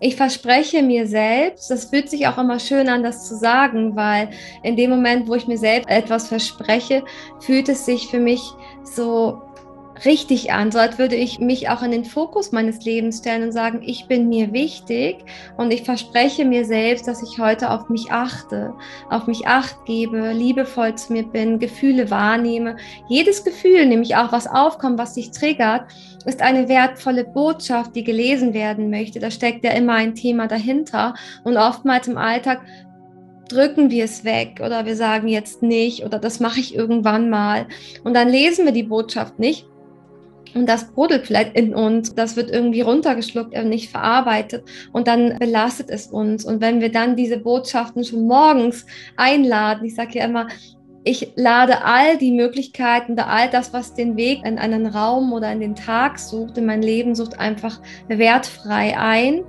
ich verspreche mir selbst, das fühlt sich auch immer schön an, das zu sagen, weil in dem Moment, wo ich mir selbst etwas verspreche, fühlt es sich für mich so richtig an, so als würde ich mich auch in den Fokus meines Lebens stellen und sagen, ich bin mir wichtig und ich verspreche mir selbst, dass ich heute auf mich achte, auf mich acht gebe, liebevoll zu mir bin, Gefühle wahrnehme. Jedes Gefühl, nämlich auch was aufkommt, was sich triggert, ist eine wertvolle Botschaft, die gelesen werden möchte. Da steckt ja immer ein Thema dahinter und oftmals im Alltag drücken wir es weg oder wir sagen jetzt nicht oder das mache ich irgendwann mal und dann lesen wir die Botschaft nicht und das brodelt vielleicht in uns, das wird irgendwie runtergeschluckt nicht verarbeitet und dann belastet es uns. Und wenn wir dann diese Botschaften schon morgens einladen, ich sage ja immer, ich lade all die Möglichkeiten all das, was den Weg in einen Raum oder in den Tag sucht, in mein Leben sucht, einfach wertfrei ein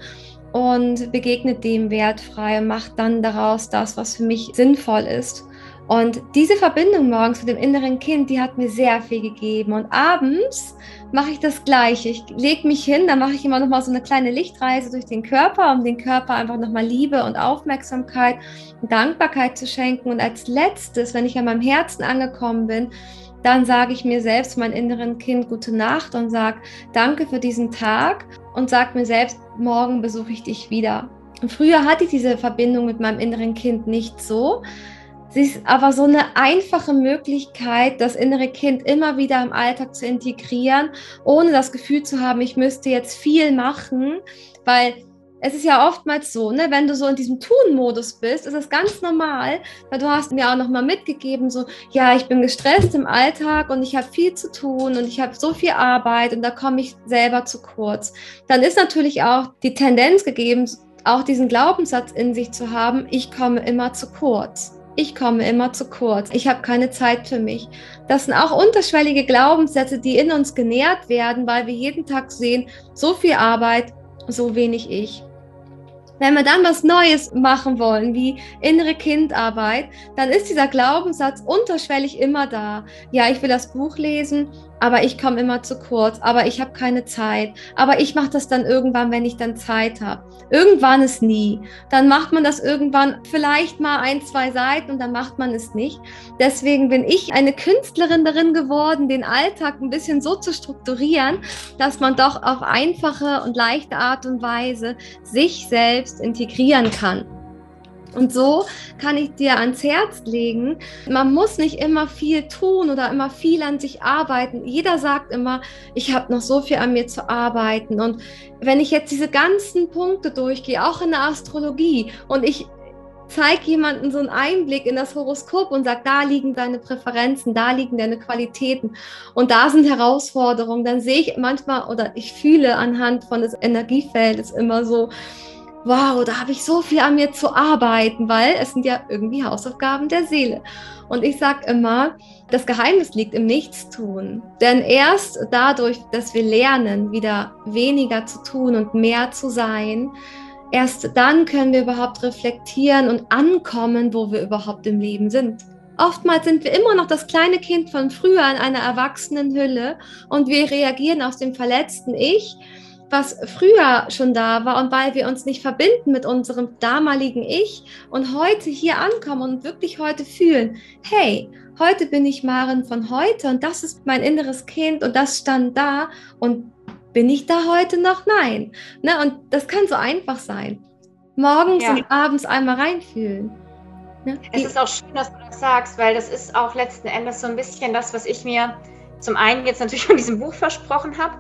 und begegnet dem wertfrei und macht dann daraus das, was für mich sinnvoll ist. Und diese Verbindung morgens mit dem inneren Kind, die hat mir sehr viel gegeben. Und abends mache ich das Gleiche. Ich lege mich hin, dann mache ich immer noch mal so eine kleine Lichtreise durch den Körper, um den Körper einfach noch mal Liebe und Aufmerksamkeit und Dankbarkeit zu schenken. Und als letztes, wenn ich an meinem Herzen angekommen bin, dann sage ich mir selbst, mein inneren Kind, gute Nacht und sage Danke für diesen Tag und sage mir selbst, morgen besuche ich dich wieder. Und früher hatte ich diese Verbindung mit meinem inneren Kind nicht so. Sie ist aber so eine einfache Möglichkeit, das innere Kind immer wieder im Alltag zu integrieren, ohne das Gefühl zu haben, ich müsste jetzt viel machen, weil es ist ja oftmals so, ne, wenn du so in diesem Tun-Modus bist, ist das ganz normal, weil du hast mir auch nochmal mitgegeben, so, ja, ich bin gestresst im Alltag und ich habe viel zu tun und ich habe so viel Arbeit und da komme ich selber zu kurz. Dann ist natürlich auch die Tendenz gegeben, auch diesen Glaubenssatz in sich zu haben, ich komme immer zu kurz ich komme immer zu kurz, ich habe keine Zeit für mich. Das sind auch unterschwellige Glaubenssätze, die in uns genährt werden, weil wir jeden Tag sehen, so viel Arbeit, so wenig ich. Wenn wir dann was Neues machen wollen, wie innere Kindarbeit, dann ist dieser Glaubenssatz unterschwellig immer da. Ja, ich will das Buch lesen, aber ich komme immer zu kurz, aber ich habe keine Zeit, aber ich mache das dann irgendwann, wenn ich dann Zeit habe. Irgendwann ist nie. Dann macht man das irgendwann vielleicht mal ein, zwei Seiten und dann macht man es nicht. Deswegen bin ich eine Künstlerin darin geworden, den Alltag ein bisschen so zu strukturieren, dass man doch auf einfache und leichte Art und Weise sich selbst integrieren kann. Und so kann ich dir ans Herz legen, man muss nicht immer viel tun oder immer viel an sich arbeiten. Jeder sagt immer, ich habe noch so viel an mir zu arbeiten. Und wenn ich jetzt diese ganzen Punkte durchgehe, auch in der Astrologie, und ich zeige jemanden so einen Einblick in das Horoskop und sage, da liegen deine Präferenzen, da liegen deine Qualitäten und da sind Herausforderungen, dann sehe ich manchmal oder ich fühle anhand von des Energiefeldes immer so, wow, da habe ich so viel an mir zu arbeiten, weil es sind ja irgendwie Hausaufgaben der Seele. Und ich sage immer, das Geheimnis liegt im Nichtstun. Denn erst dadurch, dass wir lernen, wieder weniger zu tun und mehr zu sein, erst dann können wir überhaupt reflektieren und ankommen, wo wir überhaupt im Leben sind. Oftmals sind wir immer noch das kleine Kind von früher in einer erwachsenen Hülle und wir reagieren aus dem verletzten Ich was früher schon da war und weil wir uns nicht verbinden mit unserem damaligen Ich und heute hier ankommen und wirklich heute fühlen, hey, heute bin ich Maren von heute und das ist mein inneres Kind und das stand da und bin ich da heute noch? Nein. Ne? Und das kann so einfach sein. Morgens ja. und abends einmal reinfühlen. Ne? Es ist auch schön, dass du das sagst, weil das ist auch letzten Endes so ein bisschen das, was ich mir zum einen jetzt natürlich von diesem Buch versprochen habe,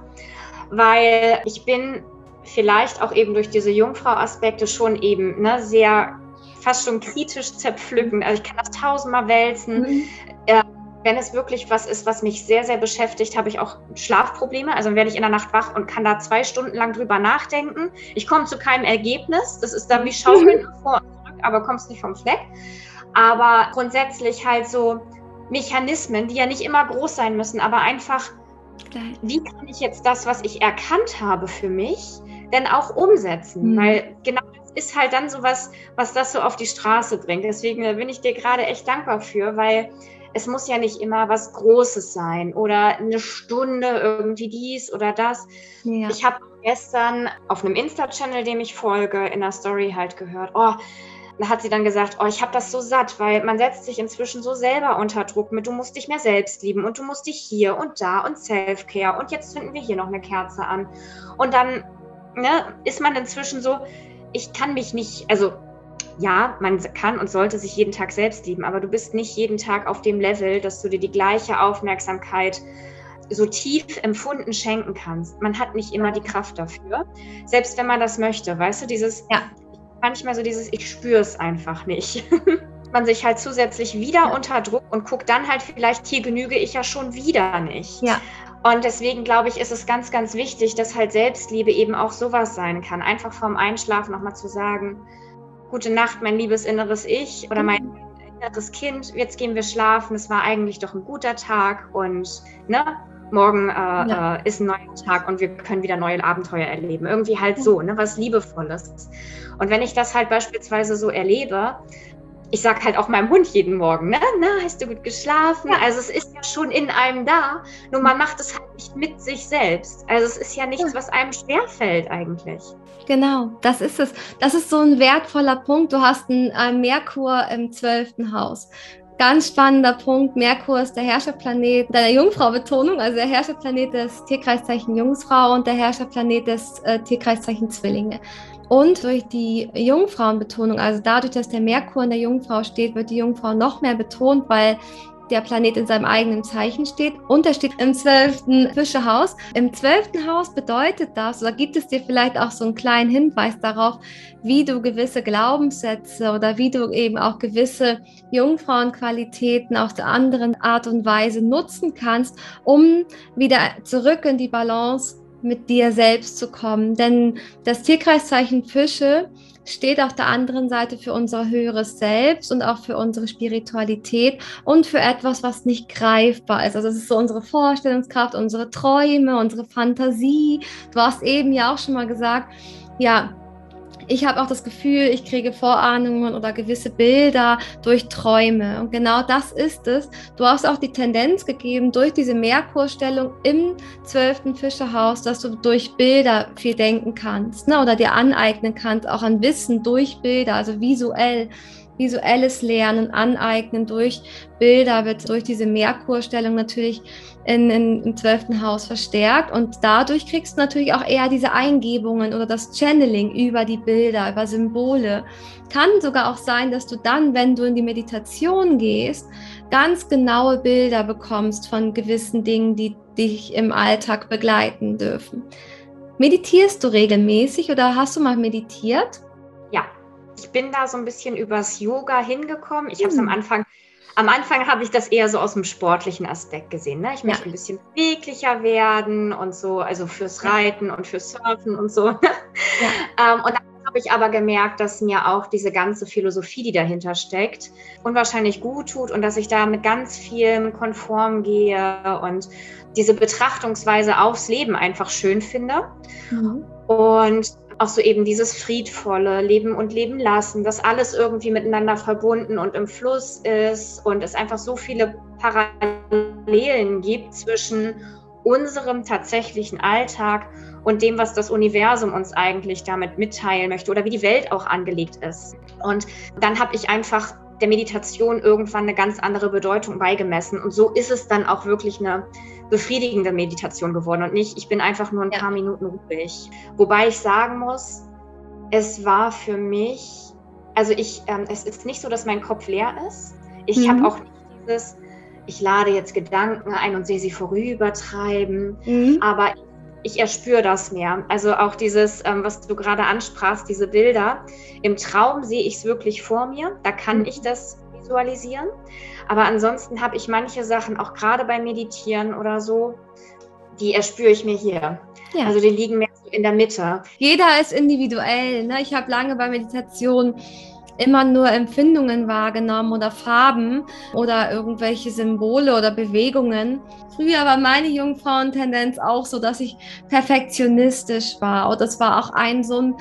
weil ich bin vielleicht auch eben durch diese Jungfrau-Aspekte schon eben ne, sehr fast schon kritisch zerpflücken. Also ich kann das tausendmal wälzen. Mhm. Äh, wenn es wirklich was ist, was mich sehr, sehr beschäftigt, habe ich auch Schlafprobleme. Also werde ich in der Nacht wach und kann da zwei Stunden lang drüber nachdenken. Ich komme zu keinem Ergebnis. Das ist dann wie Schaukeln mhm. vor und zurück, aber kommst nicht vom Fleck. Aber grundsätzlich halt so Mechanismen, die ja nicht immer groß sein müssen, aber einfach wie kann ich jetzt das, was ich erkannt habe für mich, denn auch umsetzen? Mhm. Weil genau das ist halt dann so was, was das so auf die Straße bringt. Deswegen bin ich dir gerade echt dankbar für, weil es muss ja nicht immer was Großes sein oder eine Stunde irgendwie dies oder das. Ja. Ich habe gestern auf einem Insta-Channel, dem ich folge, in der Story halt gehört, oh, da hat sie dann gesagt, oh, ich habe das so satt, weil man setzt sich inzwischen so selber unter Druck mit, du musst dich mehr selbst lieben und du musst dich hier und da und Self-Care und jetzt finden wir hier noch eine Kerze an. Und dann ne, ist man inzwischen so, ich kann mich nicht, also ja, man kann und sollte sich jeden Tag selbst lieben, aber du bist nicht jeden Tag auf dem Level, dass du dir die gleiche Aufmerksamkeit so tief empfunden schenken kannst. Man hat nicht immer die Kraft dafür, selbst wenn man das möchte. Weißt du, dieses, ja manchmal so dieses, ich spüre es einfach nicht. man sich halt zusätzlich wieder ja. unter Druck und guckt dann halt vielleicht, hier genüge ich ja schon wieder nicht. Ja. Und deswegen glaube ich, ist es ganz, ganz wichtig, dass halt Selbstliebe eben auch sowas sein kann. Einfach vorm Einschlafen nochmal zu sagen, gute Nacht, mein liebes inneres Ich oder mein mhm. inneres Kind, jetzt gehen wir schlafen, es war eigentlich doch ein guter Tag und ne, morgen äh, ja. äh, ist ein neuer Tag und wir können wieder neue Abenteuer erleben. Irgendwie halt so, ne, was Liebevolles. Und wenn ich das halt beispielsweise so erlebe, ich sage halt auch meinem Hund jeden Morgen, ne? Na, hast du gut geschlafen? Ja. Also es ist ja schon in einem da, nur man macht es halt nicht mit sich selbst. Also es ist ja nichts, was einem schwerfällt eigentlich. Genau, das ist es. Das ist so ein wertvoller Punkt. Du hast einen äh, Merkur im zwölften Haus. Ganz spannender Punkt. Merkur ist der Herrscherplanet der Jungfrau-Betonung, also der Herrscherplanet des Tierkreiszeichen Jungfrau und der Herrscherplanet des äh, Tierkreiszeichen Zwillinge. Und durch die Jungfrauenbetonung, also dadurch, dass der Merkur in der Jungfrau steht, wird die Jungfrau noch mehr betont, weil der Planet in seinem eigenen Zeichen steht und er steht im zwölften Fischehaus. Im zwölften Haus bedeutet das, oder gibt es dir vielleicht auch so einen kleinen Hinweis darauf, wie du gewisse Glaubenssätze oder wie du eben auch gewisse Jungfrauenqualitäten auf der anderen Art und Weise nutzen kannst, um wieder zurück in die Balance mit dir selbst zu kommen. Denn das Tierkreiszeichen Fische steht auf der anderen Seite für unser höheres Selbst und auch für unsere Spiritualität und für etwas, was nicht greifbar ist. Also es ist so unsere Vorstellungskraft, unsere Träume, unsere Fantasie. Du hast eben ja auch schon mal gesagt, ja, ich habe auch das Gefühl, ich kriege Vorahnungen oder gewisse Bilder durch Träume. Und genau das ist es. Du hast auch die Tendenz gegeben, durch diese Merkurstellung im zwölften Fischerhaus, dass du durch Bilder viel denken kannst ne? oder dir aneignen kannst, auch an Wissen durch Bilder, also visuell visuelles Lernen, Aneignen durch Bilder wird durch diese Merkurstellung natürlich in, in, im zwölften Haus verstärkt und dadurch kriegst du natürlich auch eher diese Eingebungen oder das Channeling über die Bilder, über Symbole. Kann sogar auch sein, dass du dann, wenn du in die Meditation gehst, ganz genaue Bilder bekommst von gewissen Dingen, die dich im Alltag begleiten dürfen. Meditierst du regelmäßig oder hast du mal meditiert? Ich bin da so ein bisschen übers Yoga hingekommen. Ich habe es am hm. Anfang, am Anfang habe ich das eher so aus dem sportlichen Aspekt gesehen. Ne? Ich möchte ja. ein bisschen beweglicher werden und so, also fürs Reiten und fürs Surfen und so. Ja. ähm, und dann habe ich aber gemerkt, dass mir auch diese ganze Philosophie, die dahinter steckt, unwahrscheinlich gut tut und dass ich da mit ganz vielen konform gehe und diese Betrachtungsweise aufs Leben einfach schön finde. Mhm. Und auch so eben dieses friedvolle Leben und Leben lassen, dass alles irgendwie miteinander verbunden und im Fluss ist und es einfach so viele Parallelen gibt zwischen unserem tatsächlichen Alltag und dem, was das Universum uns eigentlich damit mitteilen möchte oder wie die Welt auch angelegt ist. Und dann habe ich einfach der Meditation irgendwann eine ganz andere Bedeutung beigemessen. Und so ist es dann auch wirklich eine befriedigende Meditation geworden und nicht, ich bin einfach nur ein ja. paar Minuten ruhig. Wobei ich sagen muss, es war für mich, also ich, ähm, es ist nicht so, dass mein Kopf leer ist. Ich mhm. habe auch nicht dieses, ich lade jetzt Gedanken ein und sehe sie vorübertreiben, mhm. aber ich erspüre das mehr. Also auch dieses, ähm, was du gerade ansprachst, diese Bilder. Im Traum sehe ich es wirklich vor mir. Da kann mhm. ich das visualisieren. Aber ansonsten habe ich manche Sachen, auch gerade beim Meditieren oder so, die erspüre ich mir hier. Ja. Also die liegen mehr so in der Mitte. Jeder ist individuell. Ne? Ich habe lange bei Meditation immer nur Empfindungen wahrgenommen oder Farben oder irgendwelche Symbole oder Bewegungen. Früher war meine Jungfrauentendenz auch so, dass ich perfektionistisch war. Und das war auch ein so ein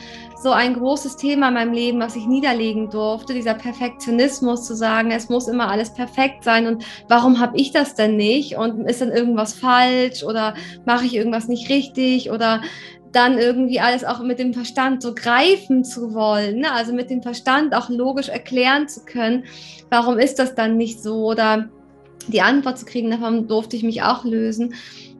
so ein großes Thema in meinem Leben, was ich niederlegen durfte, dieser Perfektionismus zu sagen, es muss immer alles perfekt sein und warum habe ich das denn nicht und ist dann irgendwas falsch oder mache ich irgendwas nicht richtig oder dann irgendwie alles auch mit dem Verstand so greifen zu wollen, ne? also mit dem Verstand auch logisch erklären zu können, warum ist das dann nicht so oder die Antwort zu kriegen, davon durfte ich mich auch lösen.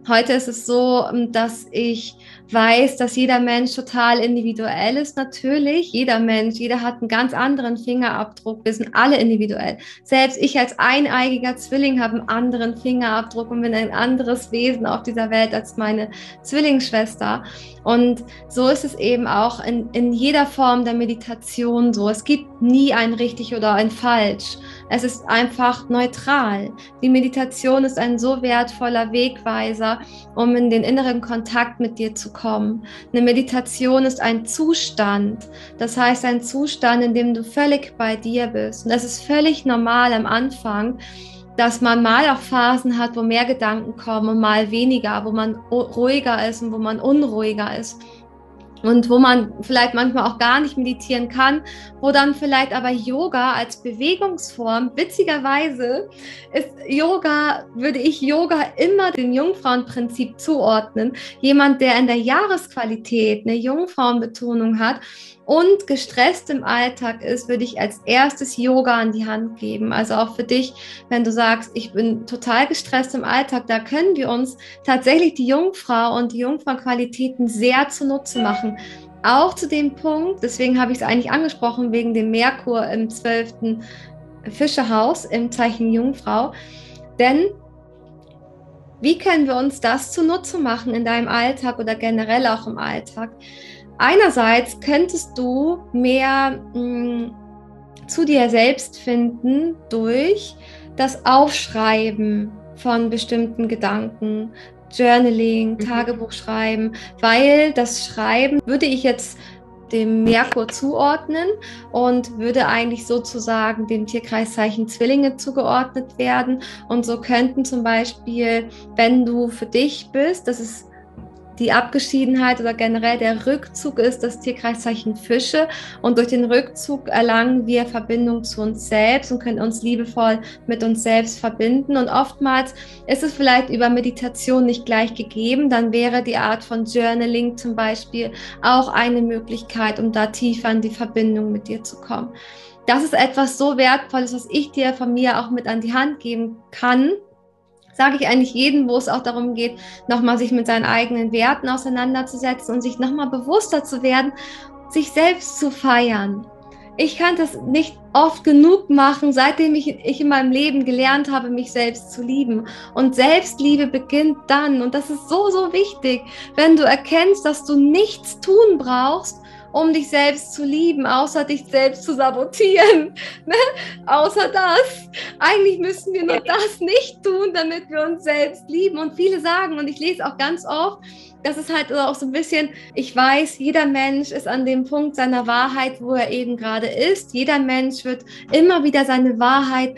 Heute ist es so, dass ich weiß, dass jeder Mensch total individuell ist, natürlich. Jeder Mensch, jeder hat einen ganz anderen Fingerabdruck. Wir sind alle individuell. Selbst ich als eineigiger Zwilling habe einen anderen Fingerabdruck und bin ein anderes Wesen auf dieser Welt als meine Zwillingsschwester. Und so ist es eben auch in, in jeder Form der Meditation so. Es gibt nie ein richtig oder ein falsch. Es ist einfach neutral. Die Meditation ist ein so wertvoller Wegweiser, um in den inneren Kontakt mit dir zu kommen. Eine Meditation ist ein Zustand. Das heißt, ein Zustand, in dem du völlig bei dir bist. Und das ist völlig normal am Anfang dass man mal auch Phasen hat, wo mehr Gedanken kommen und mal weniger, wo man ruhiger ist und wo man unruhiger ist und wo man vielleicht manchmal auch gar nicht meditieren kann, wo dann vielleicht aber Yoga als Bewegungsform, witzigerweise ist Yoga, würde ich Yoga immer dem Jungfrauenprinzip zuordnen. Jemand, der in der Jahresqualität eine Jungfrauenbetonung hat und gestresst im Alltag ist, würde ich als erstes Yoga an die Hand geben. Also auch für dich, wenn du sagst, ich bin total gestresst im Alltag, da können wir uns tatsächlich die Jungfrau und die Jungfrau-Qualitäten sehr zunutze machen. Auch zu dem Punkt, deswegen habe ich es eigentlich angesprochen, wegen dem Merkur im 12. Fischerhaus im Zeichen Jungfrau. Denn wie können wir uns das zunutze machen in deinem Alltag oder generell auch im Alltag? Einerseits könntest du mehr mh, mm, zu dir selbst finden durch das Aufschreiben von bestimmten Gedanken, Journaling, mhm. Tagebuch schreiben, weil das Schreiben würde ich jetzt dem Merkur zuordnen und würde eigentlich sozusagen dem Tierkreiszeichen Zwillinge zugeordnet werden. Und so könnten zum Beispiel, wenn du für dich bist, das ist die Abgeschiedenheit oder generell der Rückzug ist das Tierkreiszeichen Fische. Und durch den Rückzug erlangen wir Verbindung zu uns selbst und können uns liebevoll mit uns selbst verbinden. Und oftmals ist es vielleicht über Meditation nicht gleich gegeben. Dann wäre die Art von Journaling zum Beispiel auch eine Möglichkeit, um da tiefer in die Verbindung mit dir zu kommen. Das ist etwas so Wertvolles, was ich dir von mir auch mit an die Hand geben kann, sage ich eigentlich jedem, wo es auch darum geht, nochmal sich mit seinen eigenen Werten auseinanderzusetzen und sich nochmal bewusster zu werden, sich selbst zu feiern. Ich kann das nicht oft genug machen, seitdem ich, ich in meinem Leben gelernt habe, mich selbst zu lieben. Und Selbstliebe beginnt dann, und das ist so, so wichtig, wenn du erkennst, dass du nichts tun brauchst, um dich selbst zu lieben, außer dich selbst zu sabotieren. Ne? Außer das. Eigentlich müssen wir nur das nicht tun, damit wir uns selbst lieben. Und viele sagen, und ich lese auch ganz oft, das ist halt auch so ein bisschen, ich weiß, jeder Mensch ist an dem Punkt seiner Wahrheit, wo er eben gerade ist. Jeder Mensch wird immer wieder seine Wahrheit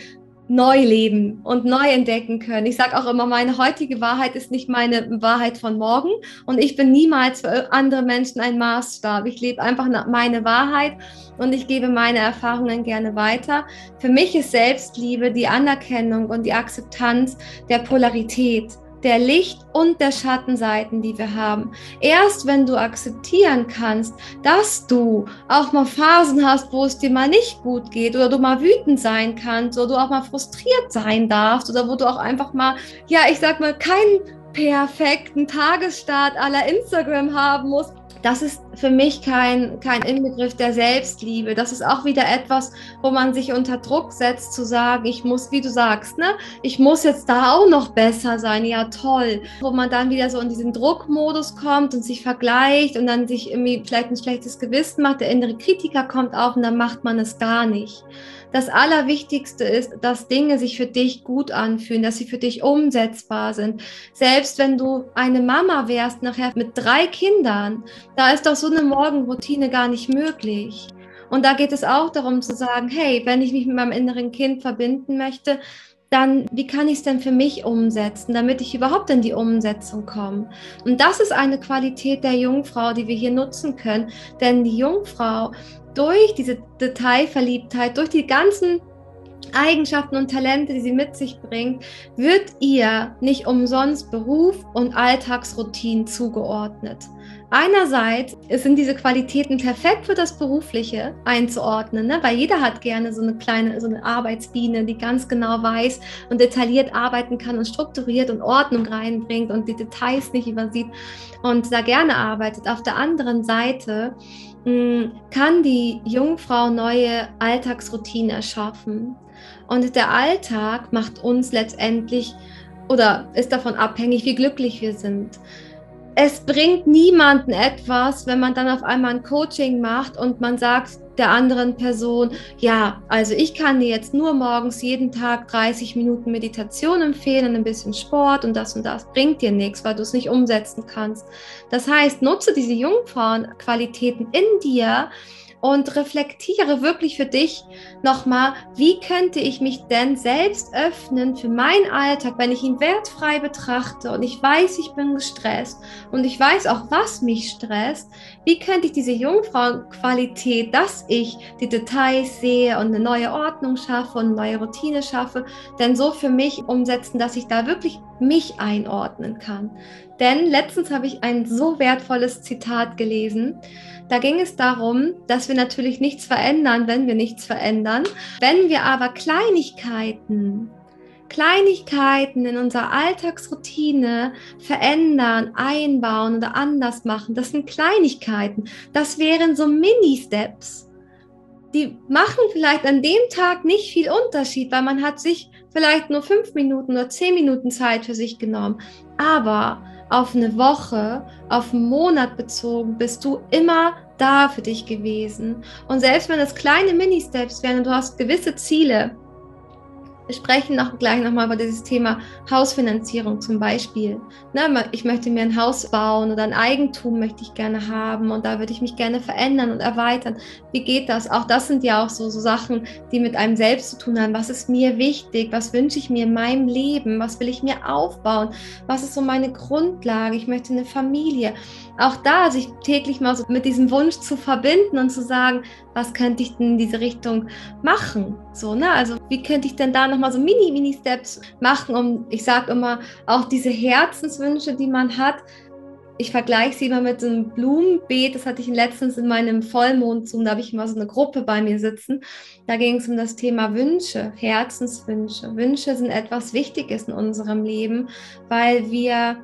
neu leben und neu entdecken können. Ich sage auch immer, meine heutige Wahrheit ist nicht meine Wahrheit von morgen und ich bin niemals für andere Menschen ein Maßstab. Ich lebe einfach meine Wahrheit und ich gebe meine Erfahrungen gerne weiter. Für mich ist Selbstliebe die Anerkennung und die Akzeptanz der Polarität der Licht- und der Schattenseiten, die wir haben. Erst wenn du akzeptieren kannst, dass du auch mal Phasen hast, wo es dir mal nicht gut geht oder du mal wütend sein kannst oder du auch mal frustriert sein darfst oder wo du auch einfach mal, ja, ich sag mal, keinen perfekten Tagesstart aller Instagram haben musst, das ist für mich kein, kein Inbegriff der Selbstliebe. Das ist auch wieder etwas, wo man sich unter Druck setzt, zu sagen, ich muss, wie du sagst, ne, ich muss jetzt da auch noch besser sein. Ja, toll. Wo man dann wieder so in diesen Druckmodus kommt und sich vergleicht und dann sich irgendwie vielleicht ein schlechtes Gewissen macht. Der innere Kritiker kommt auf und dann macht man es gar nicht. Das Allerwichtigste ist, dass Dinge sich für dich gut anfühlen, dass sie für dich umsetzbar sind. Selbst wenn du eine Mama wärst, nachher mit drei Kindern, da ist doch so eine Morgenroutine gar nicht möglich. Und da geht es auch darum zu sagen, hey, wenn ich mich mit meinem inneren Kind verbinden möchte, dann wie kann ich es denn für mich umsetzen, damit ich überhaupt in die Umsetzung komme? Und das ist eine Qualität der Jungfrau, die wir hier nutzen können. Denn die Jungfrau durch diese Detailverliebtheit, durch die ganzen Eigenschaften und Talente, die sie mit sich bringt, wird ihr nicht umsonst Beruf und Alltagsroutinen zugeordnet. Einerseits sind diese Qualitäten perfekt für das Berufliche einzuordnen, ne? weil jeder hat gerne so eine kleine, so eine Arbeitsbiene, die ganz genau weiß und detailliert arbeiten kann und strukturiert und Ordnung reinbringt und die Details nicht übersieht und da gerne arbeitet. Auf der anderen Seite kann die Jungfrau neue Alltagsroutinen erschaffen. Und der Alltag macht uns letztendlich oder ist davon abhängig, wie glücklich wir sind es bringt niemanden etwas, wenn man dann auf einmal ein Coaching macht und man sagt der anderen Person, ja, also ich kann dir jetzt nur morgens jeden Tag 30 Minuten Meditation empfehlen und ein bisschen Sport und das und das bringt dir nichts, weil du es nicht umsetzen kannst. Das heißt, nutze diese Jungfrauenqualitäten in dir, und reflektiere wirklich für dich nochmal, wie könnte ich mich denn selbst öffnen für meinen Alltag, wenn ich ihn wertfrei betrachte und ich weiß, ich bin gestresst und ich weiß auch, was mich stresst, wie könnte ich diese Jungfrauenqualität, dass ich die Details sehe und eine neue Ordnung schaffe und eine neue Routine schaffe, denn so für mich umsetzen, dass ich da wirklich mich einordnen kann. Denn letztens habe ich ein so wertvolles Zitat gelesen. Da ging es darum, dass wir natürlich nichts verändern, wenn wir nichts verändern. Wenn wir aber Kleinigkeiten, Kleinigkeiten in unserer Alltagsroutine verändern, einbauen oder anders machen, das sind Kleinigkeiten. Das wären so Mini-Steps. Die machen vielleicht an dem Tag nicht viel Unterschied, weil man hat sich vielleicht nur fünf Minuten oder zehn Minuten Zeit für sich genommen. Aber auf eine Woche, auf einen Monat bezogen, bist du immer da für dich gewesen. Und selbst wenn es kleine Mini-Steps wären und du hast gewisse Ziele, Wir sprechen noch gleich nochmal über dieses Thema Hausfinanzierung zum Beispiel. Ne, ich möchte mir ein Haus bauen oder ein Eigentum möchte ich gerne haben und da würde ich mich gerne verändern und erweitern. Wie geht das? Auch das sind ja auch so, so Sachen, die mit einem selbst zu tun haben. Was ist mir wichtig? Was wünsche ich mir in meinem Leben? Was will ich mir aufbauen? Was ist so meine Grundlage? Ich möchte eine Familie. Auch da sich täglich mal so mit diesem Wunsch zu verbinden und zu sagen, was könnte ich denn in diese Richtung machen? So, ne? Also wie könnte ich denn da nochmal so mini, mini Steps machen, um, ich sage immer, auch diese Herzenswünsche, die man hat, ich vergleiche sie immer mit so einem Blumenbeet. Das hatte ich letztens in meinem Vollmond Zoom. Da habe ich immer so eine Gruppe bei mir sitzen. Da ging es um das Thema Wünsche, Herzenswünsche. Wünsche sind etwas Wichtiges in unserem Leben, weil wir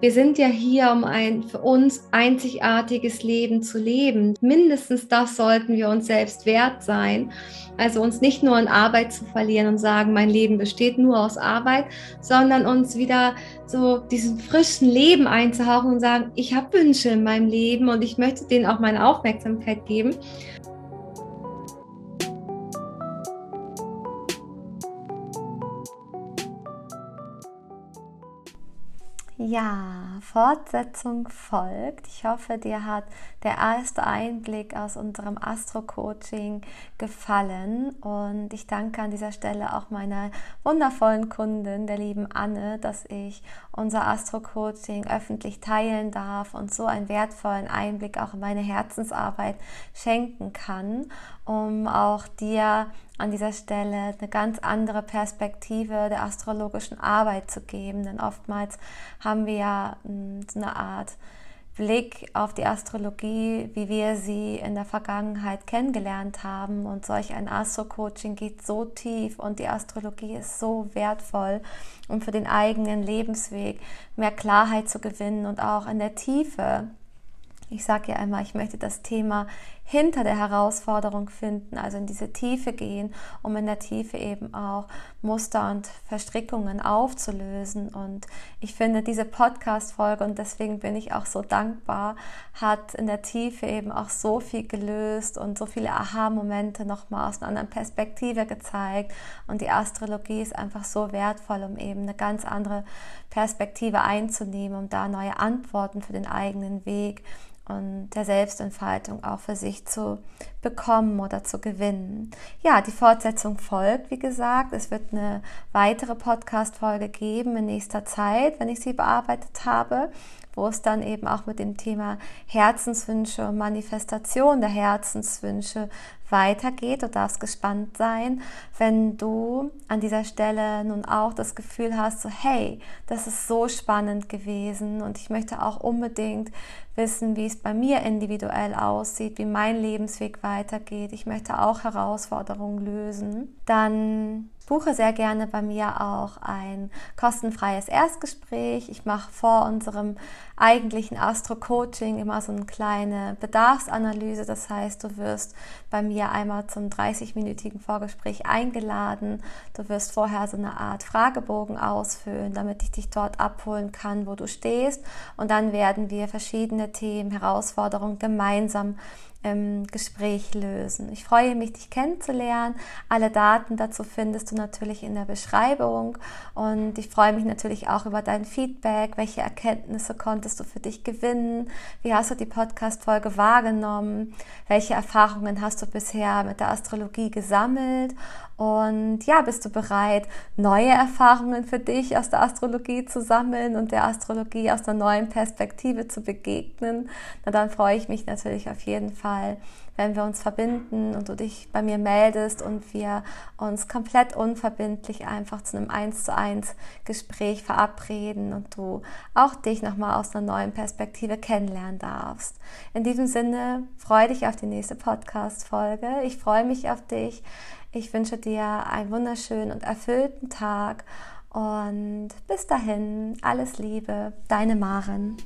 wir sind ja hier, um ein für uns einzigartiges Leben zu leben. Mindestens das sollten wir uns selbst wert sein. Also uns nicht nur in Arbeit zu verlieren und sagen, mein Leben besteht nur aus Arbeit, sondern uns wieder so diesen frischen Leben einzuhauchen und sagen, ich habe Wünsche in meinem Leben und ich möchte denen auch meine Aufmerksamkeit geben. Ja, Fortsetzung folgt. Ich hoffe, dir hat der erste Einblick aus unserem Astro-Coaching gefallen. Und ich danke an dieser Stelle auch meiner wundervollen Kundin, der lieben Anne, dass ich unser Astro-Coaching öffentlich teilen darf und so einen wertvollen Einblick auch in meine Herzensarbeit schenken kann, um auch dir an dieser Stelle eine ganz andere Perspektive der astrologischen Arbeit zu geben. Denn oftmals haben wir ja hm, so eine Art Blick auf die Astrologie, wie wir sie in der Vergangenheit kennengelernt haben. Und solch ein Astro-Coaching geht so tief und die Astrologie ist so wertvoll, um für den eigenen Lebensweg mehr Klarheit zu gewinnen und auch in der Tiefe ich sage ja einmal, ich möchte das Thema hinter der Herausforderung finden, also in diese Tiefe gehen, um in der Tiefe eben auch Muster und Verstrickungen aufzulösen. Und ich finde diese Podcast-Folge, und deswegen bin ich auch so dankbar, hat in der Tiefe eben auch so viel gelöst und so viele Aha-Momente nochmal aus einer anderen Perspektive gezeigt. Und die Astrologie ist einfach so wertvoll, um eben eine ganz andere Perspektive einzunehmen, um da neue Antworten für den eigenen Weg und der Selbstentfaltung auch für sich zu bekommen oder zu gewinnen. Ja, die Fortsetzung folgt, wie gesagt. Es wird eine weitere Podcast-Folge geben in nächster Zeit, wenn ich sie bearbeitet habe, wo es dann eben auch mit dem Thema Herzenswünsche und Manifestation der Herzenswünsche weitergeht. Du darfst gespannt sein, wenn du an dieser Stelle nun auch das Gefühl hast, so hey, das ist so spannend gewesen und ich möchte auch unbedingt wissen, wie es bei mir individuell aussieht, wie mein Lebensweg weitergeht. Ich möchte auch Herausforderungen lösen. Dann buche sehr gerne bei mir auch ein kostenfreies Erstgespräch. Ich mache vor unserem eigentlichen Astro-Coaching immer so eine kleine Bedarfsanalyse. Das heißt, du wirst bei mir einmal zum 30-minütigen Vorgespräch eingeladen. Du wirst vorher so eine Art Fragebogen ausfüllen, damit ich dich dort abholen kann, wo du stehst. Und dann werden wir verschiedene Themen, Herausforderungen gemeinsam im Gespräch lösen. Ich freue mich, dich kennenzulernen. Alle Daten dazu findest du natürlich in der Beschreibung und ich freue mich natürlich auch über dein Feedback. Welche Erkenntnisse konntest du für dich gewinnen? Wie hast du die Podcast-Folge wahrgenommen? Welche Erfahrungen hast du bisher mit der Astrologie gesammelt? Und ja, bist du bereit, neue Erfahrungen für dich aus der Astrologie zu sammeln und der Astrologie aus einer neuen Perspektive zu begegnen? Na, dann freue ich mich natürlich auf jeden Fall, wenn wir uns verbinden und du dich bei mir meldest und wir uns komplett unverbindlich einfach zu einem 1 zu 1 Gespräch verabreden und du auch dich nochmal aus einer neuen Perspektive kennenlernen darfst. In diesem Sinne freue dich auf die nächste Podcast-Folge. Ich freue mich auf dich. Ich wünsche dir einen wunderschönen und erfüllten Tag und bis dahin alles Liebe, deine Maren.